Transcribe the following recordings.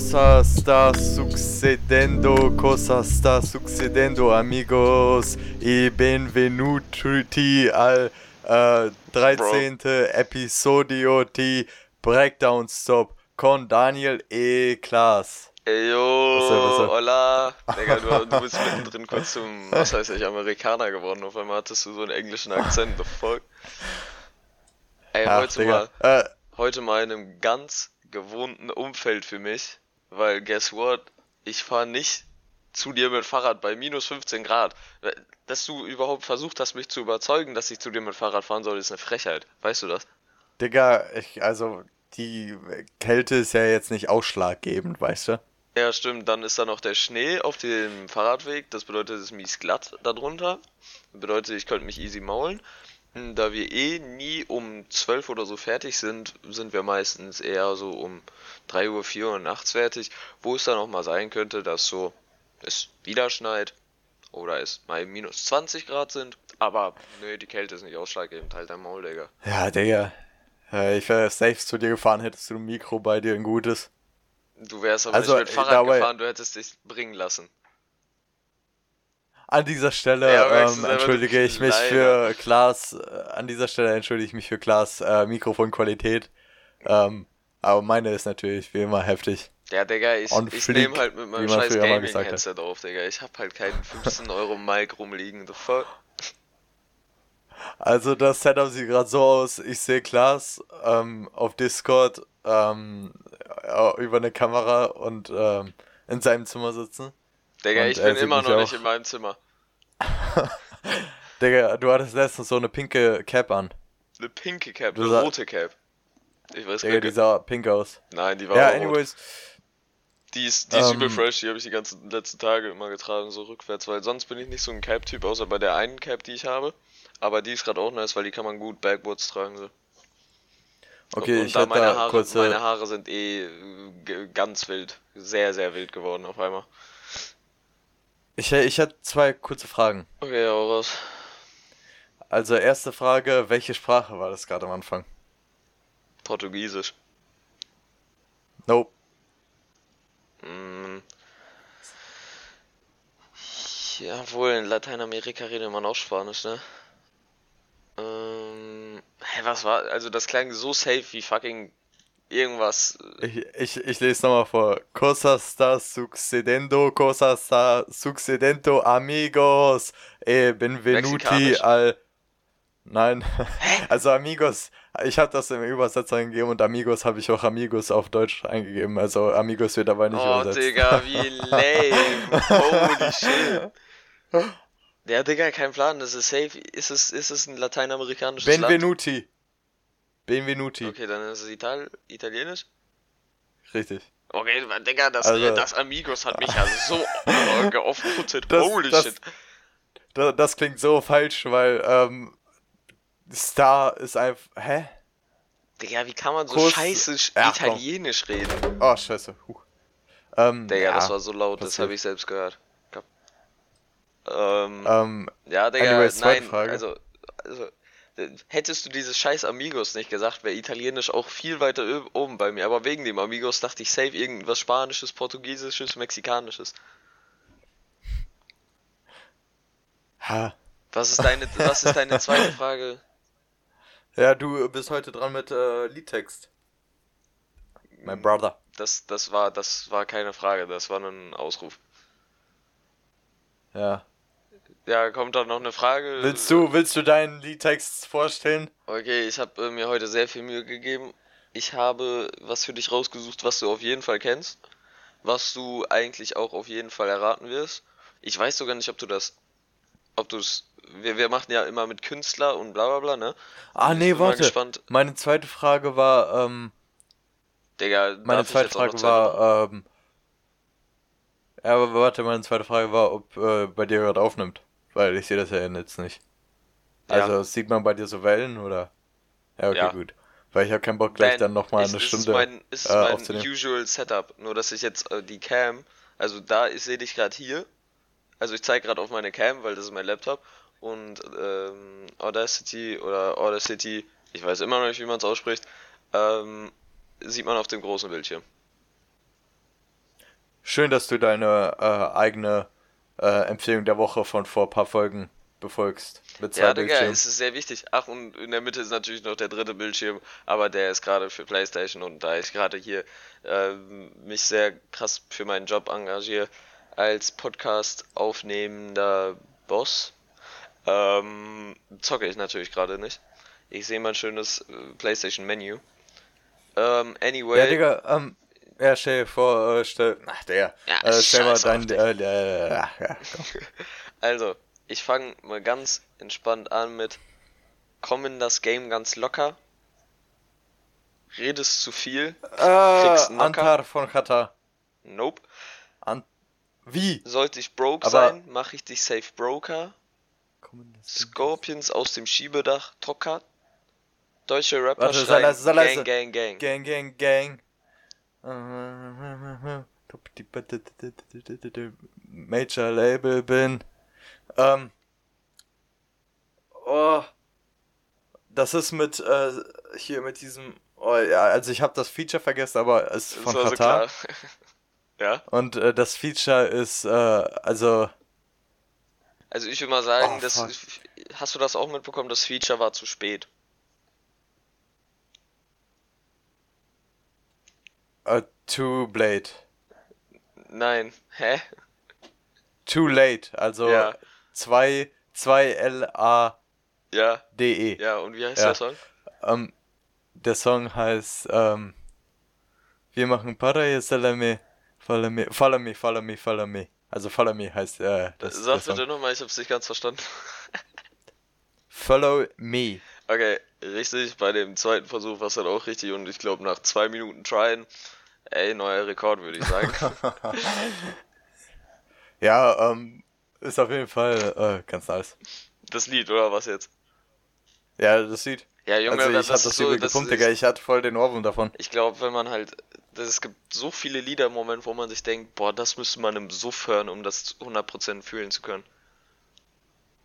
Cosa está sucedendo? Cosa está sucedendo, amigos? E benvenuti al uh, 13. Bro. episodio di Breakdown Stop con Daniel E. Klaas. Ey, yo, was was soll? hola. Digga, du, du bist mittendrin kurz zum, was heißt ich, Amerikaner geworden. Auf einmal hattest du so einen englischen Akzent, the fuck? Ey, Ach, heute Digga. mal, äh, heute mal in einem ganz gewohnten Umfeld für mich, weil guess what? Ich fahre nicht zu dir mit Fahrrad bei minus 15 Grad. Dass du überhaupt versucht hast, mich zu überzeugen, dass ich zu dir mit Fahrrad fahren soll, ist eine Frechheit. Weißt du das? Digga, ich, also, die Kälte ist ja jetzt nicht ausschlaggebend, weißt du? Ja, stimmt. Dann ist da noch der Schnee auf dem Fahrradweg. Das bedeutet, es ist mies glatt darunter. Das bedeutet, ich könnte mich easy maulen. Hm, da wir eh nie um 12 oder so fertig sind, sind wir meistens eher so um 3 Uhr, 4 Uhr nachts fertig, wo es dann auch mal sein könnte, dass so es wieder schneit oder es mal minus 20 Grad sind. Aber nö, die Kälte ist nicht ausschlaggebend, halt dein Maul, Digga. Ja, Digga. ich wäre safe zu dir gefahren, hättest du ein Mikro bei dir, ein gutes. Du wärst aber also, nicht mit Fahrrad gefahren, du hättest dich bringen lassen. An dieser Stelle ja, ähm, entschuldige ich mich für Klaas, äh, an dieser Stelle entschuldige ich mich für Klaas äh, Mikrofonqualität. Ähm, aber meine ist natürlich wie immer heftig. Ja, Digga, ich, ich nehme halt mit meinem scheiß Gaming-Headset auf, Digga. Ich hab halt keinen 15 Euro Mic rumliegen, the fuck. Also das Setup sieht gerade so aus, ich sehe Klaas ähm, auf Discord ähm, über eine Kamera und ähm, in seinem Zimmer sitzen. Digga, ich bin immer noch nicht in meinem Zimmer. Digga, du hattest letztens so eine pinke Cap an. Eine pinke Cap, eine rote Cap. Ich weiß Digga, die sah pink aus. Nein, die war Ja, anyways. Rot. Die ist, die ist um, übel ähm, fresh, die habe ich die ganzen letzten Tage immer getragen, so rückwärts, weil sonst bin ich nicht so ein Cap-Typ, außer bei der einen Cap, die ich habe. Aber die ist gerade auch nice, weil die kann man gut backwards tragen. So. Okay, und, und ich da meine Haare, kurze... meine Haare sind eh ganz wild, sehr, sehr wild geworden auf einmal. Ich, ich hätte zwei kurze Fragen. Okay, hau raus. Also, erste Frage: Welche Sprache war das gerade am Anfang? Portugiesisch. Nope. Mm. Ja, wohl, in Lateinamerika redet man auch Spanisch, ne? Ähm. Hä, was war. Also, das klang so safe wie fucking irgendwas. Ich, ich, ich lese nochmal vor. Cosas está sucedendo, cosas está sucedendo, amigos. Eh, benvenuti al. Nein, also Amigos, ich habe das im Übersetzer eingegeben und Amigos habe ich auch Amigos auf Deutsch eingegeben. Also Amigos wird dabei nicht oh, übersetzt. Oh, Digga, wie lame. Holy shit. Der Digga, kein Plan, das ist safe. Ist es, ist es ein lateinamerikanisches Benvenuti. Land? Benvenuti. Okay, dann ist es Ital Italienisch? Richtig. Okay, Digga, das, also, das Amigos hat mich ja so geoffrotet. Holy das, shit. Das, das, klingt so falsch, weil ähm, Star ist einfach. Hä? Digga, wie kann man so scheiße ja, Italienisch komm. reden? Oh, scheiße. Huh. Ähm, Digga, ja, das war so laut, das habe ich selbst gehört. Ähm, ähm, ja, Digga, anyways, nein, Frage. also, also hättest du dieses scheiß Amigos nicht gesagt, wäre Italienisch auch viel weiter oben bei mir. Aber wegen dem Amigos dachte ich safe irgendwas Spanisches, Portugiesisches, Mexikanisches. Ha. Was ist deine, was ist deine zweite Frage? Ja, du bist heute dran mit äh, Liedtext. Mein Brother. Das, das war, das war keine Frage, das war ein Ausruf. Ja. Ja, kommt da noch eine Frage? Willst du, willst du deinen Liedtext vorstellen? Okay, ich habe äh, mir heute sehr viel Mühe gegeben. Ich habe was für dich rausgesucht, was du auf jeden Fall kennst. Was du eigentlich auch auf jeden Fall erraten wirst. Ich weiß sogar nicht, ob du das. Ob du es. Wir, wir machen ja immer mit Künstler und bla bla bla, ne? Ah, nee, warte. Meine zweite Frage war, ähm. Digga, meine zweite Frage war, ähm. Ja, aber warte, meine zweite Frage war, ob äh, bei dir gerade aufnimmt. Weil ich sehe das ja jetzt nicht. Also ja. sieht man bei dir so Wellen oder? Ja, okay, ja. gut. Weil ich habe keinen Bock gleich Dan, dann nochmal eine ist Stunde. Mein, ist äh, mein usual Setup, nur dass ich jetzt äh, die Cam, also da sehe ich gerade hier. Also ich zeige gerade auf meine Cam, weil das ist mein Laptop. Und ähm, Audacity oder Audacity, ich weiß immer noch nicht, wie man es ausspricht, ähm, sieht man auf dem großen Bildschirm. schön, dass du deine äh, eigene äh, Empfehlung der Woche von vor ein paar Folgen befolgst. Mit zwei ja, Digga, es ist sehr wichtig. Ach, und in der Mitte ist natürlich noch der dritte Bildschirm, aber der ist gerade für PlayStation und da ich gerade hier äh, mich sehr krass für meinen Job engagiere als Podcast aufnehmender Boss, ähm, zocke ich natürlich gerade nicht. Ich sehe mein schönes äh, PlayStation-Menü. Ähm, anyway. Ja, Digga, ähm, ja, stell dir vor, äh, stell, ach, der, ja, äh, stell mal dein, äh, äh, ja, ja, Also, ich fange mal ganz entspannt an mit, komm in das Game ganz locker, redest zu viel, äh, kriegst Antar von Kata. Nope. An Wie? Sollte ich broke Aber sein, mache ich dich safe broker. Scorpions aus dem Schiebedach, Tokat. Deutsche Rapper Warte, schreien, leise, sei leise. Gang, gang, gang. Gang, gang, gang. Major Label bin. Ähm. Oh. Das ist mit, äh, hier mit diesem. Oh ja, also ich habe das Feature vergessen, aber es ist von das Katar. So ja. Und äh, das Feature ist, äh, also. Also ich würde mal sagen, oh, das, hast du das auch mitbekommen? Das Feature war zu spät. Uh, too late. Nein, hä? Too late, also ja. 2 2 L A ja. D E. Ja, und wie heißt ja. der Song? Um, der Song heißt ähm, Wir machen Para Salame, follow me, follow me, follow me, follow me. Also follow me heißt äh, das. Sag bitte nochmal, ich hab's nicht ganz verstanden. follow me. Okay, richtig. Bei dem zweiten Versuch war es dann auch richtig und ich glaube nach zwei Minuten Tryen, ey, neuer Rekord würde ich sagen. ja, ähm, ist auf jeden Fall äh, ganz nice. Das Lied, oder was jetzt? Ja, das Lied. Ja, Junge, also ich das, das so, gepumpt, Digga. Ich hatte voll den Ohrwurm davon. Ich glaube, wenn man halt. Das, es gibt so viele Lieder im Moment, wo man sich denkt, boah, das müsste man im Suff hören, um das 100% fühlen zu können.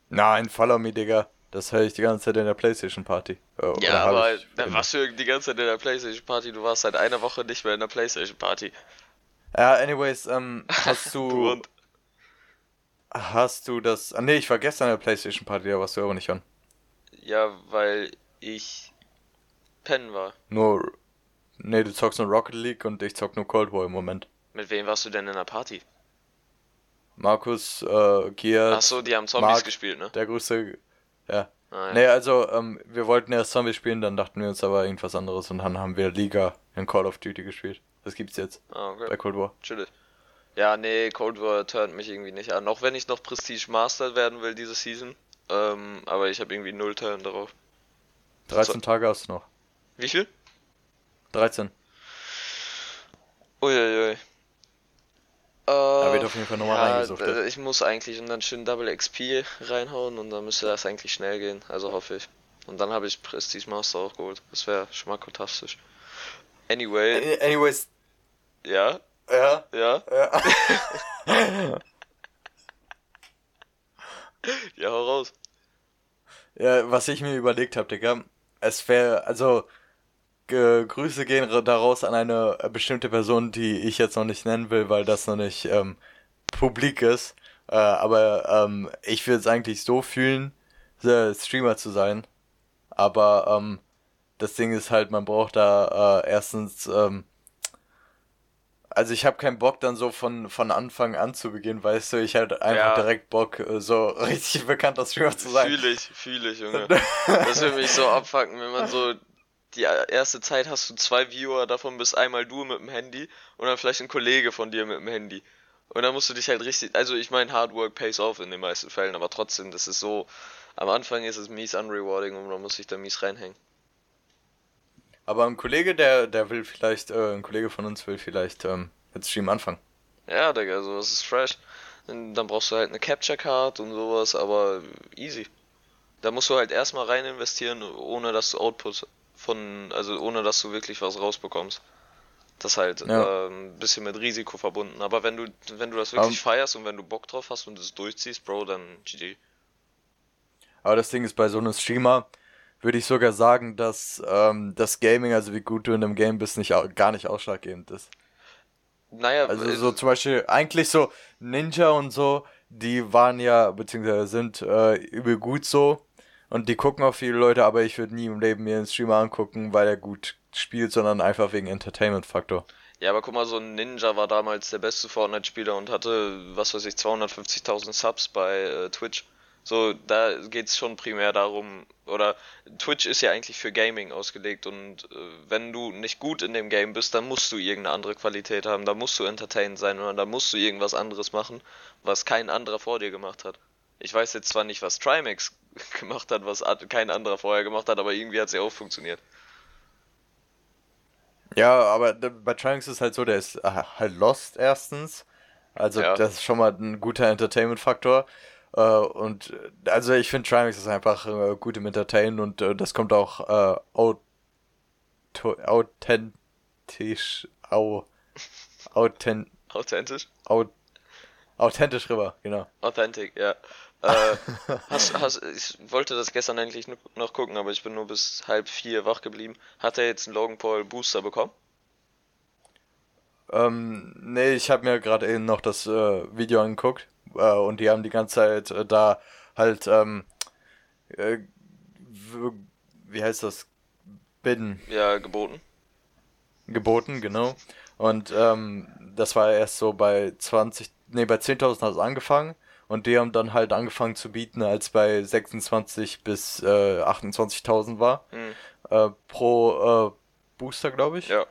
Nein, Follow Me, Digga. Das höre ich die ganze Zeit in der Playstation Party. Äh, ja, aber da warst du die ganze Zeit in der Playstation Party, du warst seit einer Woche nicht mehr in der Playstation Party. Ja, anyways, ähm, hast du. du und Hast du das. Ah, nee, ich war gestern in der Playstation Party, da warst du aber nicht an. Ja, weil ich pennen war. Nur. Nee, du zockst nur Rocket League und ich zock nur Cold War im Moment. Mit wem warst du denn in der Party? Markus, äh, Giert. Achso, die haben Zombies Mark, gespielt, ne? Der größte. Ja. Ah, ja. Nee, also, ähm, wir wollten erst Zombies spielen, dann dachten wir uns aber irgendwas anderes und dann haben wir Liga in Call of Duty gespielt. Das gibt's jetzt. Ah, okay. Bei Cold War. Chillig. Ja, nee, Cold War turnt mich irgendwie nicht an. Auch wenn ich noch Prestige Master werden will diese Season. Ähm, aber ich habe irgendwie null Turn darauf. 13 Tage hast du noch. Wie viel? 13. Uiuiui. Äh, da wird auf jeden Fall nochmal ja, reingesucht. Ich muss eigentlich und dann schön Double XP reinhauen und dann müsste das eigentlich schnell gehen. Also hoffe ich. Und dann habe ich Prestige Master auch geholt. Das wäre schon mal fantastisch. Anyway. Anyways. Ja? Ja. Ja. Ja. ja, hau raus. Ja, was ich mir überlegt habe, Digga, es wäre, also, Grüße gehen daraus an eine bestimmte Person, die ich jetzt noch nicht nennen will, weil das noch nicht ähm, publik ist. Äh, aber ähm, ich würde es eigentlich so fühlen, Streamer zu sein. Aber ähm, das Ding ist halt, man braucht da äh, erstens ähm, also ich habe keinen Bock dann so von, von Anfang an zu beginnen, weißt du, ich halt einfach ja. direkt Bock, äh, so richtig bekannter Streamer zu sein. Fühle ich, fühle ich, Junge. das würde mich so abfacken, wenn man so die erste Zeit hast du zwei Viewer, davon bist einmal du mit dem Handy und dann vielleicht ein Kollege von dir mit dem Handy. Und dann musst du dich halt richtig, also ich meine, Hard Work pays off in den meisten Fällen, aber trotzdem, das ist so, am Anfang ist es mies unrewarding und man muss sich da mies reinhängen. Aber ein Kollege, der, der will vielleicht, äh, ein Kollege von uns will vielleicht ähm, mit Stream anfangen. Ja, Digga, sowas ist fresh. Dann brauchst du halt eine Capture Card und sowas, aber easy. Da musst du halt erstmal rein investieren, ohne dass du Output von, also ohne dass du wirklich was rausbekommst. Das ist halt ja. äh, ein bisschen mit Risiko verbunden. Aber wenn du, wenn du das wirklich um, feierst und wenn du Bock drauf hast und es durchziehst, Bro, dann GG. Aber das Ding ist bei so einem Streamer, würde ich sogar sagen, dass ähm, das Gaming, also wie gut du in einem Game bist, nicht, gar nicht ausschlaggebend ist. Naja, also so zum Beispiel eigentlich so Ninja und so, die waren ja, beziehungsweise sind äh, übel gut so. Und die gucken auch viele Leute, aber ich würde nie im Leben mir einen Streamer angucken, weil er gut spielt, sondern einfach wegen Entertainment-Faktor. Ja, aber guck mal, so ein Ninja war damals der beste Fortnite-Spieler und hatte, was weiß ich, 250.000 Subs bei äh, Twitch. So, da geht es schon primär darum, oder Twitch ist ja eigentlich für Gaming ausgelegt und äh, wenn du nicht gut in dem Game bist, dann musst du irgendeine andere Qualität haben, da musst du entertained sein oder da musst du irgendwas anderes machen, was kein anderer vor dir gemacht hat. Ich weiß jetzt zwar nicht, was Trimax gemacht hat, was kein anderer vorher gemacht hat, aber irgendwie hat sie auch funktioniert. Ja, aber bei Trimax ist halt so, der ist äh, halt lost erstens. Also ja. das ist schon mal ein guter Entertainment-Faktor. Äh, und also ich finde Trimax ist einfach äh, gut im Entertainen und äh, das kommt auch äh, authentisch, au, authent, authentisch, au, authentisch rüber, genau. Authentic, ja. Äh, hast, hast, ich wollte das gestern eigentlich noch gucken, aber ich bin nur bis halb vier wach geblieben. Hat er jetzt einen Logan Paul Booster bekommen? Ähm, nee, ich habe mir gerade eben noch das äh, Video angeguckt äh, und die haben die ganze Zeit äh, da halt, ähm, äh, wie heißt das? Bidden. Ja, geboten. Geboten, genau. Und ähm, das war erst so bei 20, nee, bei 10.000 hat es angefangen. Und die haben dann halt angefangen zu bieten, als bei 26 bis äh, 28.000 war. Mhm. Äh, pro äh, Booster, glaube ich. Ja.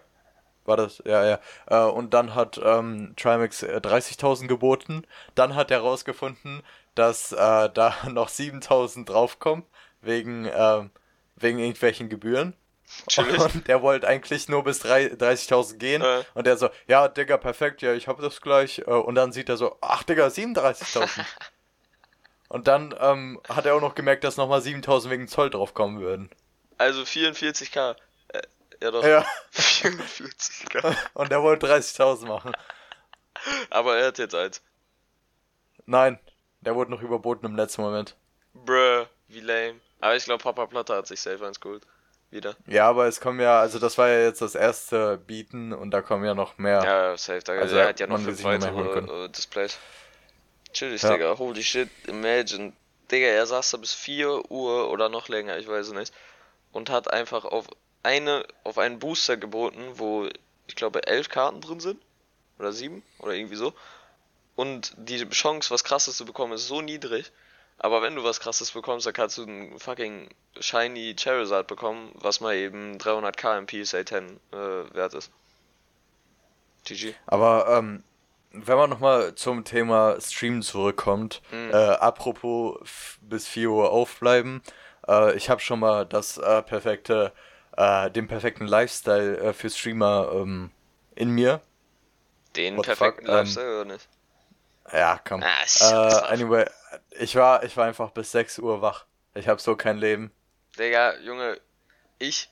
War das? Ja, ja. Äh, und dann hat ähm, Trimax 30.000 äh, geboten. Dann hat er rausgefunden, dass äh, da noch 7.000 draufkommen, wegen, wegen irgendwelchen Gebühren. Chillig. Und der wollte eigentlich nur bis 30.000 gehen. Äh. Und der so, ja, Digga, perfekt, ja, ich habe das gleich. Äh, und dann sieht er so, ach, Digga, 37.000. und dann ähm, hat er auch noch gemerkt, dass nochmal 7.000 wegen Zoll draufkommen würden. Also 44k. Äh, ja, doch. Ja. 44k. und er wollte 30.000 machen. Aber er hat jetzt eins. Nein, der wurde noch überboten im letzten Moment. Bruh, wie lame. Aber ich glaube, Papa Platte hat sich selber ins geholt wieder. Ja, aber es kommen ja, also das war ja jetzt das erste Bieten und da kommen ja noch mehr. Ja, safe. Da, also er hat ja noch fünf weitere uh, Displays. Chillig, ja. Digga. Holy shit, imagine. Digga, er saß da bis 4 Uhr oder noch länger, ich weiß es nicht. Und hat einfach auf eine, auf einen Booster geboten, wo ich glaube elf Karten drin sind. Oder sieben, oder irgendwie so. Und die Chance, was krasses zu bekommen, ist so niedrig. Aber wenn du was krasses bekommst, dann kannst du einen fucking shiny Charizard bekommen, was mal eben 300k im PSA 10 äh, wert ist. GG. Aber ähm, wenn man nochmal zum Thema Stream zurückkommt, mhm. äh, apropos bis 4 Uhr aufbleiben, äh, ich habe schon mal das äh, perfekte, äh, den perfekten Lifestyle äh, für Streamer ähm, in mir. Den What perfekten fuck? Lifestyle ähm, oder nicht? Ja, komm. Ah, äh, anyway, ich war, ich war einfach bis 6 Uhr wach. Ich habe so kein Leben. Digga, Junge, ich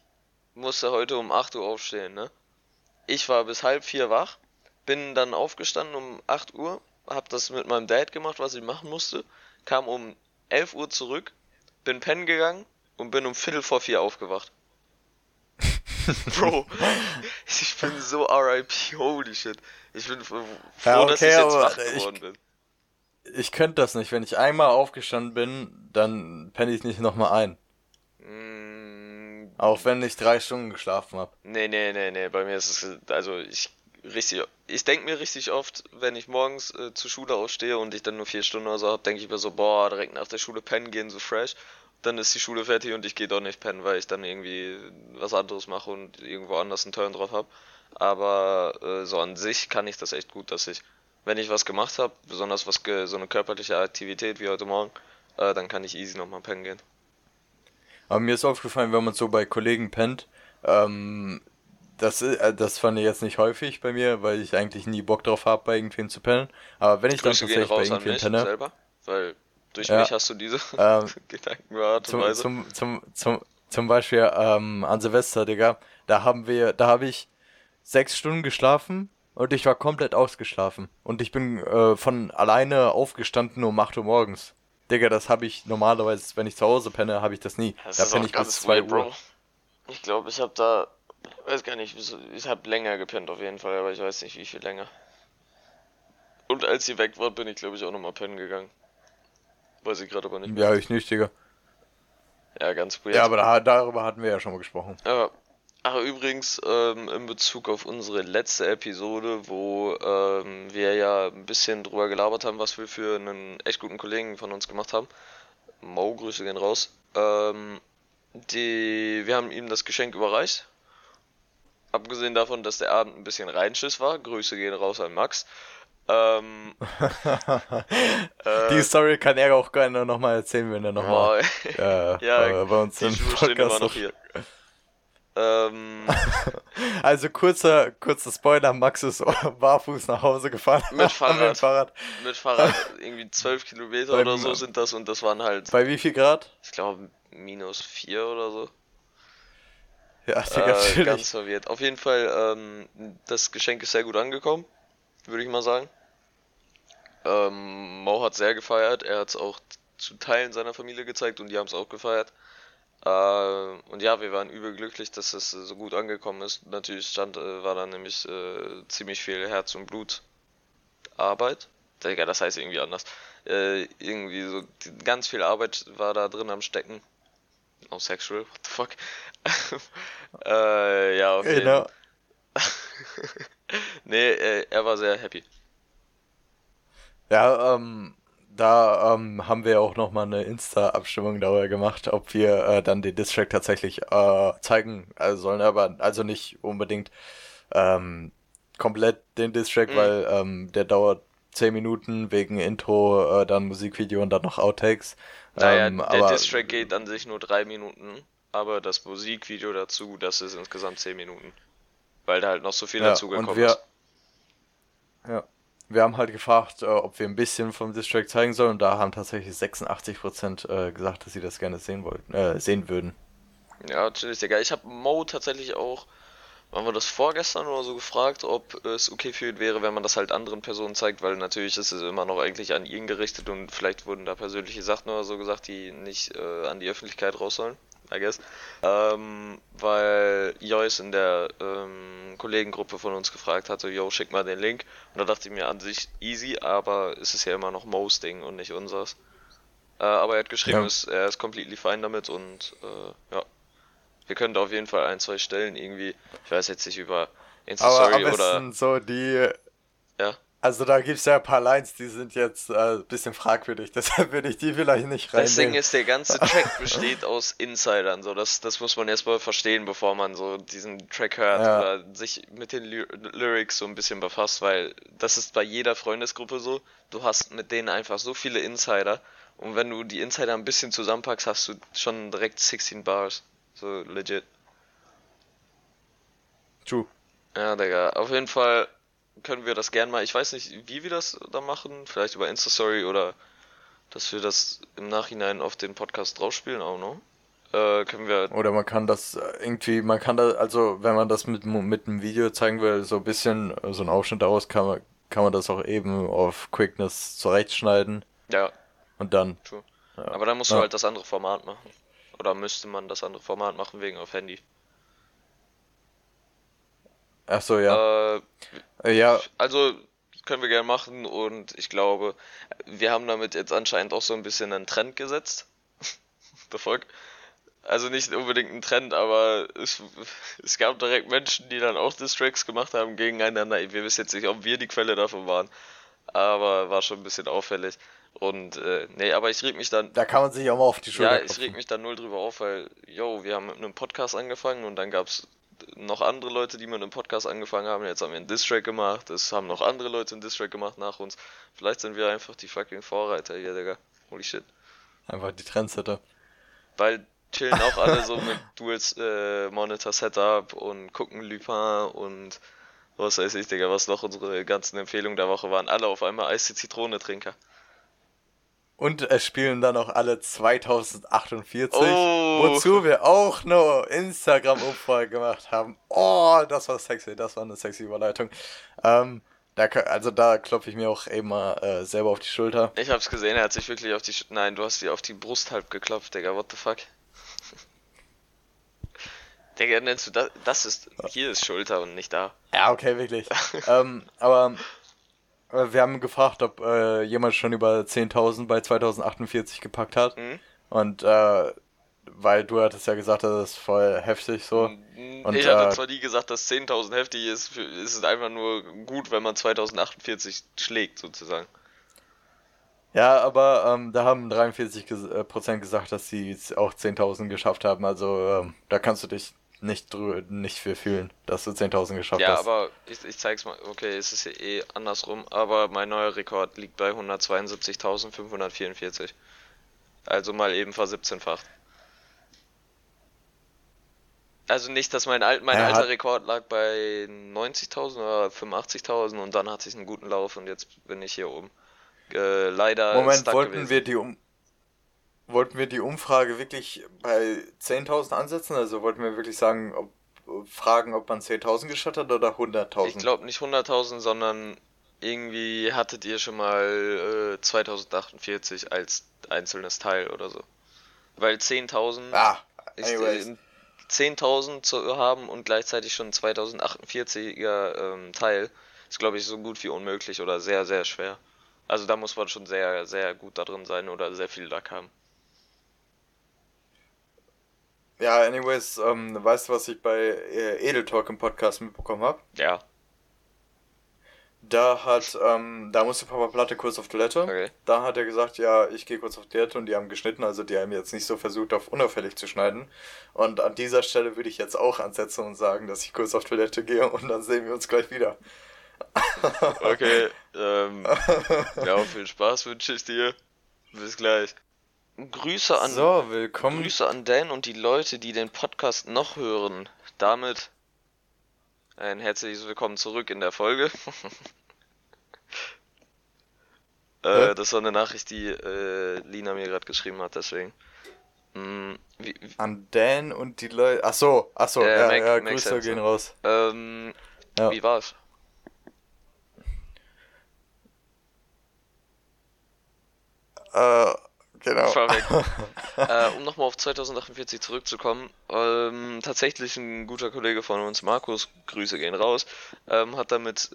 musste heute um 8 Uhr aufstehen, ne? Ich war bis halb vier wach, bin dann aufgestanden um 8 Uhr, hab das mit meinem Dad gemacht, was ich machen musste, kam um 11 Uhr zurück, bin pennen gegangen und bin um Viertel vor vier aufgewacht. Bro, ich bin so RIP, holy shit. Ich bin froh, ja, okay, dass ich jetzt wach geworden ich, bin. Ich könnte das nicht. Wenn ich einmal aufgestanden bin, dann penne ich nicht nochmal ein. Mm, Auch wenn ich drei Stunden geschlafen habe. Nee, nee, nee, nee. Bei mir ist es, also ich richtig, ich denke mir richtig oft, wenn ich morgens äh, zur Schule aufstehe und ich dann nur vier Stunden oder so habe, denke ich mir so, boah, direkt nach der Schule pennen gehen, so fresh dann ist die Schule fertig und ich gehe doch nicht pennen, weil ich dann irgendwie was anderes mache und irgendwo anders einen Turn drauf habe. Aber äh, so an sich kann ich das echt gut, dass ich, wenn ich was gemacht habe, besonders was so eine körperliche Aktivität wie heute Morgen, äh, dann kann ich easy nochmal pennen gehen. Aber mir ist aufgefallen, wenn man so bei Kollegen pennt, ähm, das, äh, das fand ich jetzt nicht häufig bei mir, weil ich eigentlich nie Bock drauf habe, bei irgendwen zu pennen. Aber wenn ich Grüße dann tatsächlich bei irgendwen penne. Selber, weil durch ja. mich hast du diese ähm, Gedanken zum, zum, zum, zum, zum Beispiel ähm, an Silvester, Digga, da haben wir, da habe ich sechs Stunden geschlafen und ich war komplett ausgeschlafen. Und ich bin äh, von alleine aufgestanden um 8 Uhr morgens. Digga, das habe ich normalerweise, wenn ich zu Hause penne, habe ich das nie. Das da penne ich bis 2 Uhr. Bro. Ich glaube, ich habe da Weiß gar nicht, ich habe länger gepennt auf jeden Fall, aber ich weiß nicht, wie viel länger. Und als sie weg war, bin ich glaube ich auch nochmal pennen gegangen. Weiß ich gerade aber nicht. Mehr. Ja, ich nicht, Digga. Ja, ganz weird. Ja, aber da, darüber hatten wir ja schon mal gesprochen. Ja. Ach, übrigens, ähm, in Bezug auf unsere letzte Episode, wo ähm, wir ja ein bisschen drüber gelabert haben, was wir für einen echt guten Kollegen von uns gemacht haben. Mo, Grüße gehen raus. Ähm, die, wir haben ihm das Geschenk überreicht. Abgesehen davon, dass der Abend ein bisschen Reinschiss war. Grüße gehen raus an Max. Ähm, die äh, Story kann er auch gerne nochmal erzählen, wenn er nochmal äh, ja, bei uns im Podcast noch hier. Ähm, also kurzer, kurzer Spoiler, Max ist barfuß nach Hause gefahren. Mit Fahrrad. mit Fahrrad. Mit Fahrrad. Irgendwie 12 Kilometer Bei, oder so sind das und das waren halt. Bei wie viel Grad? Ich glaube minus 4 oder so. Ja, äh, ganz verwirrt. Auf jeden Fall, ähm, das Geschenk ist sehr gut angekommen, würde ich mal sagen. Ähm, Mo hat sehr gefeiert, er hat es auch zu Teilen seiner Familie gezeigt und die haben es auch gefeiert. Äh, und ja, wir waren überglücklich, dass es so gut angekommen ist. Natürlich stand, äh, war da nämlich äh, ziemlich viel Herz und Blut Arbeit. Digga, das heißt irgendwie anders. Äh, irgendwie so ganz viel Arbeit war da drin am Stecken. Oh, sexual, what the fuck? äh, ja, auf jeden Fall. nee, äh, er war sehr happy. Ja, ähm, da ähm, haben wir auch nochmal eine Insta-Abstimmung darüber gemacht, ob wir äh, dann den Distrack tatsächlich äh, zeigen also sollen, aber also nicht unbedingt ähm, komplett den Distrack, mhm. weil ähm, der dauert 10 Minuten wegen Intro, äh, dann Musikvideo und dann noch Outtakes. Naja, ähm, der Distrack geht an sich nur 3 Minuten, aber das Musikvideo dazu, das ist insgesamt 10 Minuten. Weil da halt noch so viel ja, dazugekommen ist. Ja, wir haben halt gefragt, äh, ob wir ein bisschen vom Distrack zeigen sollen und da haben tatsächlich 86% äh, gesagt, dass sie das gerne sehen wollten, äh, sehen würden. Ja, natürlich, Digga. Ich habe Mo tatsächlich auch, waren wir das vorgestern oder so gefragt, ob es okay für ihn wäre, wenn man das halt anderen Personen zeigt, weil natürlich ist es immer noch eigentlich an ihn gerichtet und vielleicht wurden da persönliche Sachen oder so gesagt, die nicht äh, an die Öffentlichkeit raus sollen. I guess. Ähm, weil Joyce in der ähm, Kollegengruppe von uns gefragt hatte, yo, schick mal den Link. Und da dachte ich mir an sich easy, aber es ist ja immer noch Mo's Ding und nicht unseres. Äh, aber er hat geschrieben, ja. ist, er ist completely fine damit und äh, ja. Wir können da auf jeden Fall ein, zwei Stellen irgendwie, ich weiß jetzt nicht über Insta-Story oder. so die. Also da gibt es ja ein paar Lines, die sind jetzt äh, ein bisschen fragwürdig, deshalb würde ich die vielleicht nicht rein. Das Ding ist, der ganze Track besteht aus Insidern, so das, das muss man erstmal verstehen, bevor man so diesen Track hört ja. oder sich mit den Ly Lyrics so ein bisschen befasst, weil das ist bei jeder Freundesgruppe so, du hast mit denen einfach so viele Insider und wenn du die Insider ein bisschen zusammenpackst, hast du schon direkt 16 Bars, so legit. True. Ja, Digga, auf jeden Fall können wir das gern mal. Ich weiß nicht, wie wir das da machen. Vielleicht über Insta-Story oder dass wir das im Nachhinein auf den Podcast draufspielen auch noch. Äh, können wir. Oder man kann das irgendwie, man kann da, also wenn man das mit, mit einem Video zeigen will, so ein bisschen, so ein Ausschnitt daraus, kann man, kann man das auch eben auf Quickness zurechtschneiden. Ja. Und dann. Ja. Aber dann musst du ja. halt das andere Format machen. Oder müsste man das andere Format machen wegen auf Handy. Ach so, ja. Äh, ja. Also können wir gerne machen und ich glaube, wir haben damit jetzt anscheinend auch so ein bisschen einen Trend gesetzt. The fuck? Also nicht unbedingt ein Trend, aber es, es gab direkt Menschen, die dann auch Distracks gemacht haben gegeneinander. Wir wissen jetzt nicht, ob wir die Quelle davon waren, aber war schon ein bisschen auffällig. Und äh, nee, aber ich reg mich dann. Da kann man sich auch mal auf die Schulter. Ja, ich reg mich dann null drüber auf, weil, yo, wir haben mit einem Podcast angefangen und dann gab's noch andere Leute, die mit einem Podcast angefangen haben. Jetzt haben wir einen Distrack gemacht. Es haben noch andere Leute einen Distrack gemacht nach uns. Vielleicht sind wir einfach die fucking Vorreiter hier, Digga. Holy shit. Einfach die Trendsetter. Weil chillen auch alle so mit Dual äh, Monitor Setup und gucken Lupin und was weiß ich, Digga, was noch unsere ganzen Empfehlungen der Woche waren. Alle auf einmal Eis Zitrone Trinker. Und es spielen dann auch alle 2048, oh. wozu wir auch noch Instagram-Umfrage gemacht haben. Oh, das war sexy, das war eine sexy Überleitung. Ähm, da, also da klopfe ich mir auch eben mal äh, selber auf die Schulter. Ich hab's gesehen, er hat sich wirklich auf die... Nein, du hast dir auf die Brust halb geklopft, Digga, what the fuck? Digga, nennst du das? Das ist. Hier ist Schulter und nicht da. Ja, okay, wirklich. ähm, aber wir haben gefragt, ob äh, jemand schon über 10.000 bei 2048 gepackt hat. Mhm. Und äh, weil du hattest ja gesagt, das ist voll heftig so. Mhm. Und, ich hatte äh, zwar nie gesagt, dass 10.000 heftig ist, ist es einfach nur gut, wenn man 2048 schlägt, sozusagen. Ja, aber ähm, da haben 43% ges äh, gesagt, dass sie auch 10.000 geschafft haben. Also ähm, da kannst du dich nicht, nicht für fühlen, dass du 10.000 geschafft ja, hast. Ja, aber ich, ich zeig's mal. Okay, es ist eh andersrum, aber mein neuer Rekord liegt bei 172.544. Also mal eben ver-17-facht. Also nicht, dass mein, alt, mein ja, alter Rekord lag bei 90.000 oder 85.000 und dann hatte ich einen guten Lauf und jetzt bin ich hier oben. Äh, leider. Moment, wollten gewesen. wir die um wollten wir die Umfrage wirklich bei 10.000 ansetzen? Also wollten wir wirklich sagen, ob, fragen, ob man 10.000 geschafft hat oder 100.000? Ich glaube nicht 100.000, sondern irgendwie hattet ihr schon mal äh, 2048 als einzelnes Teil oder so. Weil 10.000 ah, äh, 10.000 zu haben und gleichzeitig schon 2048er ähm, Teil ist, glaube ich, so gut wie unmöglich oder sehr, sehr schwer. Also da muss man schon sehr, sehr gut da drin sein oder sehr viel Lack haben. Ja, anyways, ähm, weißt du, was ich bei äh, Edel Talk im Podcast mitbekommen habe? Ja. Da hat, ähm, da musste Papa Platte kurz auf Toilette. Okay. Da hat er gesagt, ja, ich gehe kurz auf Toilette und die haben geschnitten, also die haben jetzt nicht so versucht, auf unauffällig zu schneiden. Und an dieser Stelle würde ich jetzt auch ansetzen und sagen, dass ich kurz auf Toilette gehe und dann sehen wir uns gleich wieder. Okay, ähm, ja, viel Spaß wünsche ich dir. Bis gleich. Grüße an, so, willkommen. Grüße an Dan und die Leute, die den Podcast noch hören. Damit ein herzliches Willkommen zurück in der Folge. äh, das war eine Nachricht, die äh, Lina mir gerade geschrieben hat, deswegen. Mm, wie, wie, an Dan und die Leute. Achso, achso, äh, ja, Mac, ja, Grüße gehen raus. Ähm, ja. Wie war's? Äh, Genau. äh, um nochmal auf 2048 zurückzukommen, ähm, tatsächlich ein guter Kollege von uns, Markus, Grüße gehen raus, ähm, hat damit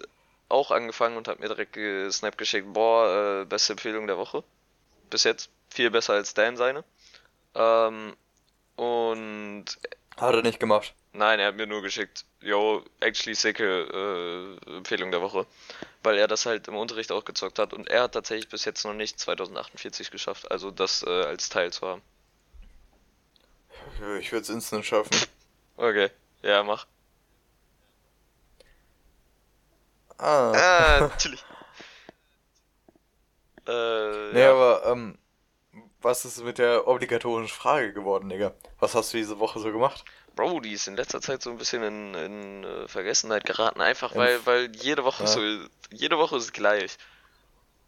auch angefangen und hat mir direkt gesnap geschickt, boah, äh, beste Empfehlung der Woche. Bis jetzt. Viel besser als Dan seine. Ähm, und. Hat er nicht gemacht. Nein, er hat mir nur geschickt, yo, actually sicke äh, Empfehlung der Woche weil er das halt im Unterricht auch gezockt hat und er hat tatsächlich bis jetzt noch nicht 2048 geschafft, also das äh, als Teil zu haben. Ich würde es instant schaffen. Okay, ja, mach. Ah. ah natürlich. äh, nee, ja. aber, ähm, was ist mit der obligatorischen Frage geworden, Digga? Was hast du diese Woche so gemacht? Bro, die ist in letzter Zeit so ein bisschen in, in uh, Vergessenheit geraten, einfach weil, weil jede Woche ja. so, jede Woche ist gleich.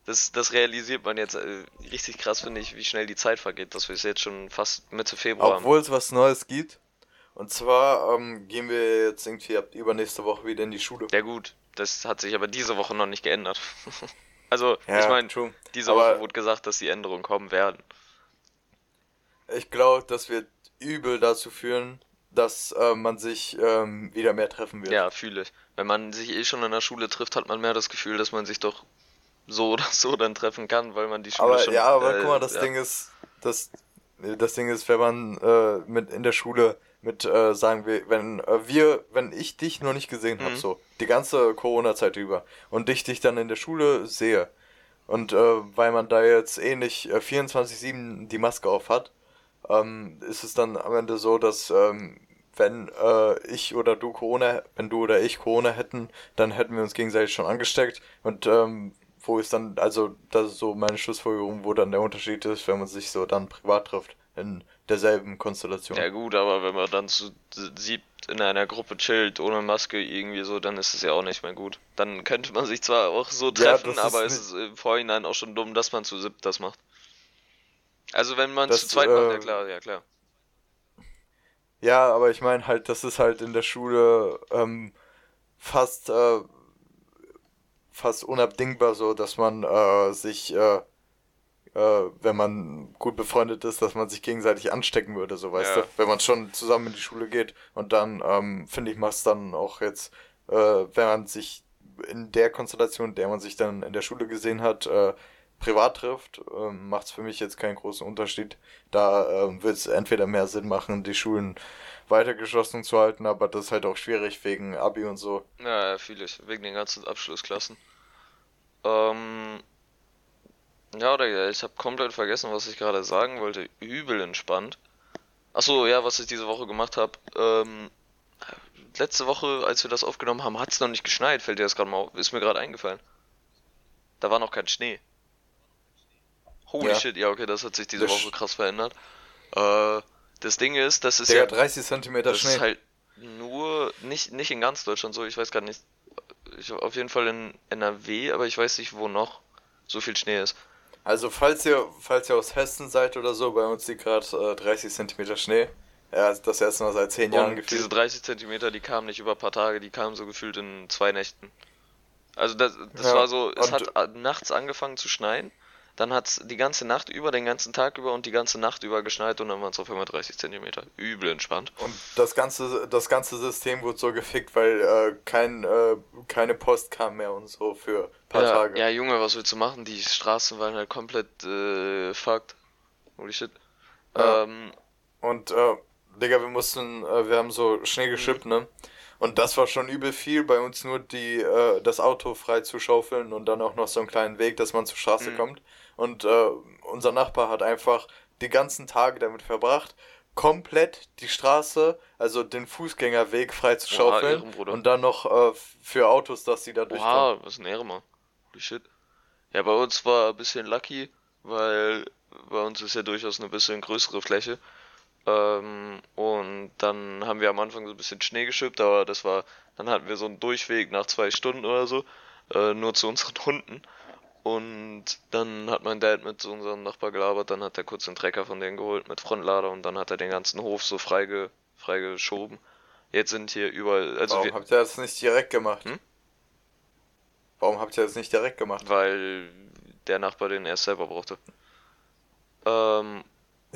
Das, das realisiert man jetzt äh, richtig krass, finde ich, wie schnell die Zeit vergeht, dass wir es jetzt schon fast Mitte Februar Obwohl es was Neues gibt. Und zwar ähm, gehen wir jetzt irgendwie ab übernächste Woche wieder in die Schule. Ja gut, das hat sich aber diese Woche noch nicht geändert. also, ja, ich meine, diese Woche wurde gesagt, dass die Änderungen kommen werden. Ich glaube, das wird übel dazu führen, dass äh, man sich ähm, wieder mehr treffen wird. Ja, fühle ich. Wenn man sich eh schon in der Schule trifft, hat man mehr das Gefühl, dass man sich doch so oder so dann treffen kann, weil man die Schule aber, schon... Ja, aber äh, guck mal, das ja. Ding ist, das, das Ding ist, wenn man äh, mit in der Schule mit, äh, sagen wir, wenn äh, wir, wenn ich dich noch nicht gesehen mhm. habe, so, die ganze Corona-Zeit über, und ich dich dann in der Schule sehe, und äh, weil man da jetzt eh nicht äh, 24-7 die Maske auf hat, ähm, ist es dann am Ende so, dass ähm, wenn äh, ich oder du Corona, wenn du oder ich Corona hätten, dann hätten wir uns gegenseitig schon angesteckt und ähm, wo ist dann, also das ist so meine Schlussfolgerung, wo dann der Unterschied ist, wenn man sich so dann privat trifft in derselben Konstellation. Ja gut, aber wenn man dann zu siebt in einer Gruppe chillt ohne Maske irgendwie so, dann ist es ja auch nicht mehr gut. Dann könnte man sich zwar auch so treffen, ja, aber es ist im Vorhinein auch schon dumm, dass man zu siebt das macht. Also wenn man das, zu zweit äh, macht, ja äh, klar, ja klar. Ja, aber ich meine halt, das ist halt in der Schule ähm, fast äh, fast unabdingbar so, dass man äh, sich äh, äh, wenn man gut befreundet ist, dass man sich gegenseitig anstecken würde, so weißt ja. du. Wenn man schon zusammen in die Schule geht und dann, ähm, finde ich, macht es dann auch jetzt, äh, wenn man sich in der Konstellation, in der man sich dann in der Schule gesehen hat, äh, privat trifft, äh, macht es für mich jetzt keinen großen Unterschied. Da äh, wird es entweder mehr Sinn machen, die Schulen weiter geschlossen zu halten, aber das ist halt auch schwierig wegen Abi und so. Ja, vieles, wegen den ganzen Abschlussklassen. Ähm, ja, oder ich habe komplett vergessen, was ich gerade sagen wollte. Übel entspannt. Achso, ja, was ich diese Woche gemacht habe. Ähm, letzte Woche, als wir das aufgenommen haben, hat es noch nicht geschneit. Fällt dir das gerade mal auf? Ist mir gerade eingefallen. Da war noch kein Schnee. Holy ja. shit, ja, okay, das hat sich diese Woche krass verändert. Äh, das Ding ist, das ist ja. 30 cm das Schnee. ist halt nur, nicht, nicht in ganz Deutschland so, ich weiß gar nicht. Ich, auf jeden Fall in NRW, aber ich weiß nicht, wo noch so viel Schnee ist. Also, falls ihr, falls ihr aus Hessen seid oder so, bei uns liegt gerade äh, 30 cm Schnee. Ja, das erste Mal seit 10 Jahren gefühlt. Diese 30 cm, die kamen nicht über ein paar Tage, die kamen so gefühlt in zwei Nächten. Also, das, das ja, war so, es hat nachts angefangen zu schneien dann hat es die ganze Nacht über, den ganzen Tag über und die ganze Nacht über geschneit und dann waren es auf 35 cm. Übel entspannt. Und das ganze, das ganze System wurde so gefickt, weil äh, kein, äh, keine Post kam mehr und so für ein paar ja, Tage. Ja, Junge, was willst du machen? Die Straßen waren halt komplett äh, fucked. Holy shit. Ja. Ähm, und, äh, Digga, wir mussten, äh, wir haben so Schnee geschippt, ne? Und das war schon übel viel, bei uns nur die, äh, das Auto frei zu schaufeln und dann auch noch so einen kleinen Weg, dass man zur Straße mhm. kommt. Und äh, unser Nachbar hat einfach die ganzen Tage damit verbracht, komplett die Straße, also den Fußgängerweg frei zu schaufeln. Oha, und dann noch äh, für Autos, dass sie da durchkommen. Wow, was ein Ehre, Mann. Holy shit. Ja, bei uns war ein bisschen lucky, weil bei uns ist ja durchaus eine bisschen größere Fläche. Ähm, und dann haben wir am Anfang so ein bisschen Schnee geschippt, aber das war, dann hatten wir so einen Durchweg nach zwei Stunden oder so, äh, nur zu unseren Hunden. Und dann hat mein Dad mit unserem Nachbar gelabert, dann hat er kurz den Trecker von denen geholt mit Frontlader und dann hat er den ganzen Hof so freige, freigeschoben. Jetzt sind hier überall. Also Warum wir, habt ihr das nicht direkt gemacht? Hm? Warum habt ihr das nicht direkt gemacht? Weil der Nachbar den erst selber brauchte. Ähm,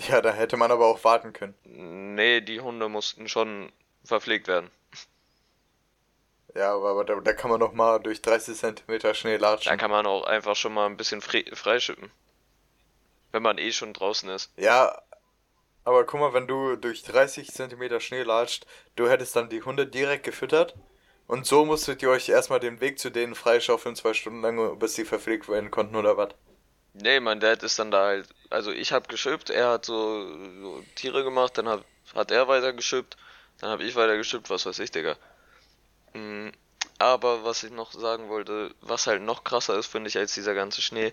ja, da hätte man aber auch warten können. Nee, die Hunde mussten schon verpflegt werden. Ja, aber da, da kann man noch mal durch 30 cm Schnee latschen. Da kann man auch einfach schon mal ein bisschen freischippen. Wenn man eh schon draußen ist. Ja, aber guck mal, wenn du durch 30 cm Schnee latscht, du hättest dann die Hunde direkt gefüttert und so musstet ihr euch erstmal den Weg zu denen freischaufeln, zwei Stunden lang, bis sie verpflegt werden konnten oder was? Nee, mein Dad ist dann da halt, also ich hab geschippt, er hat so, so Tiere gemacht, dann hat, hat er weiter geschippt, dann hab ich weiter geschippt, was weiß ich, Digga. Mm, aber was ich noch sagen wollte, was halt noch krasser ist, finde ich, als dieser ganze Schnee.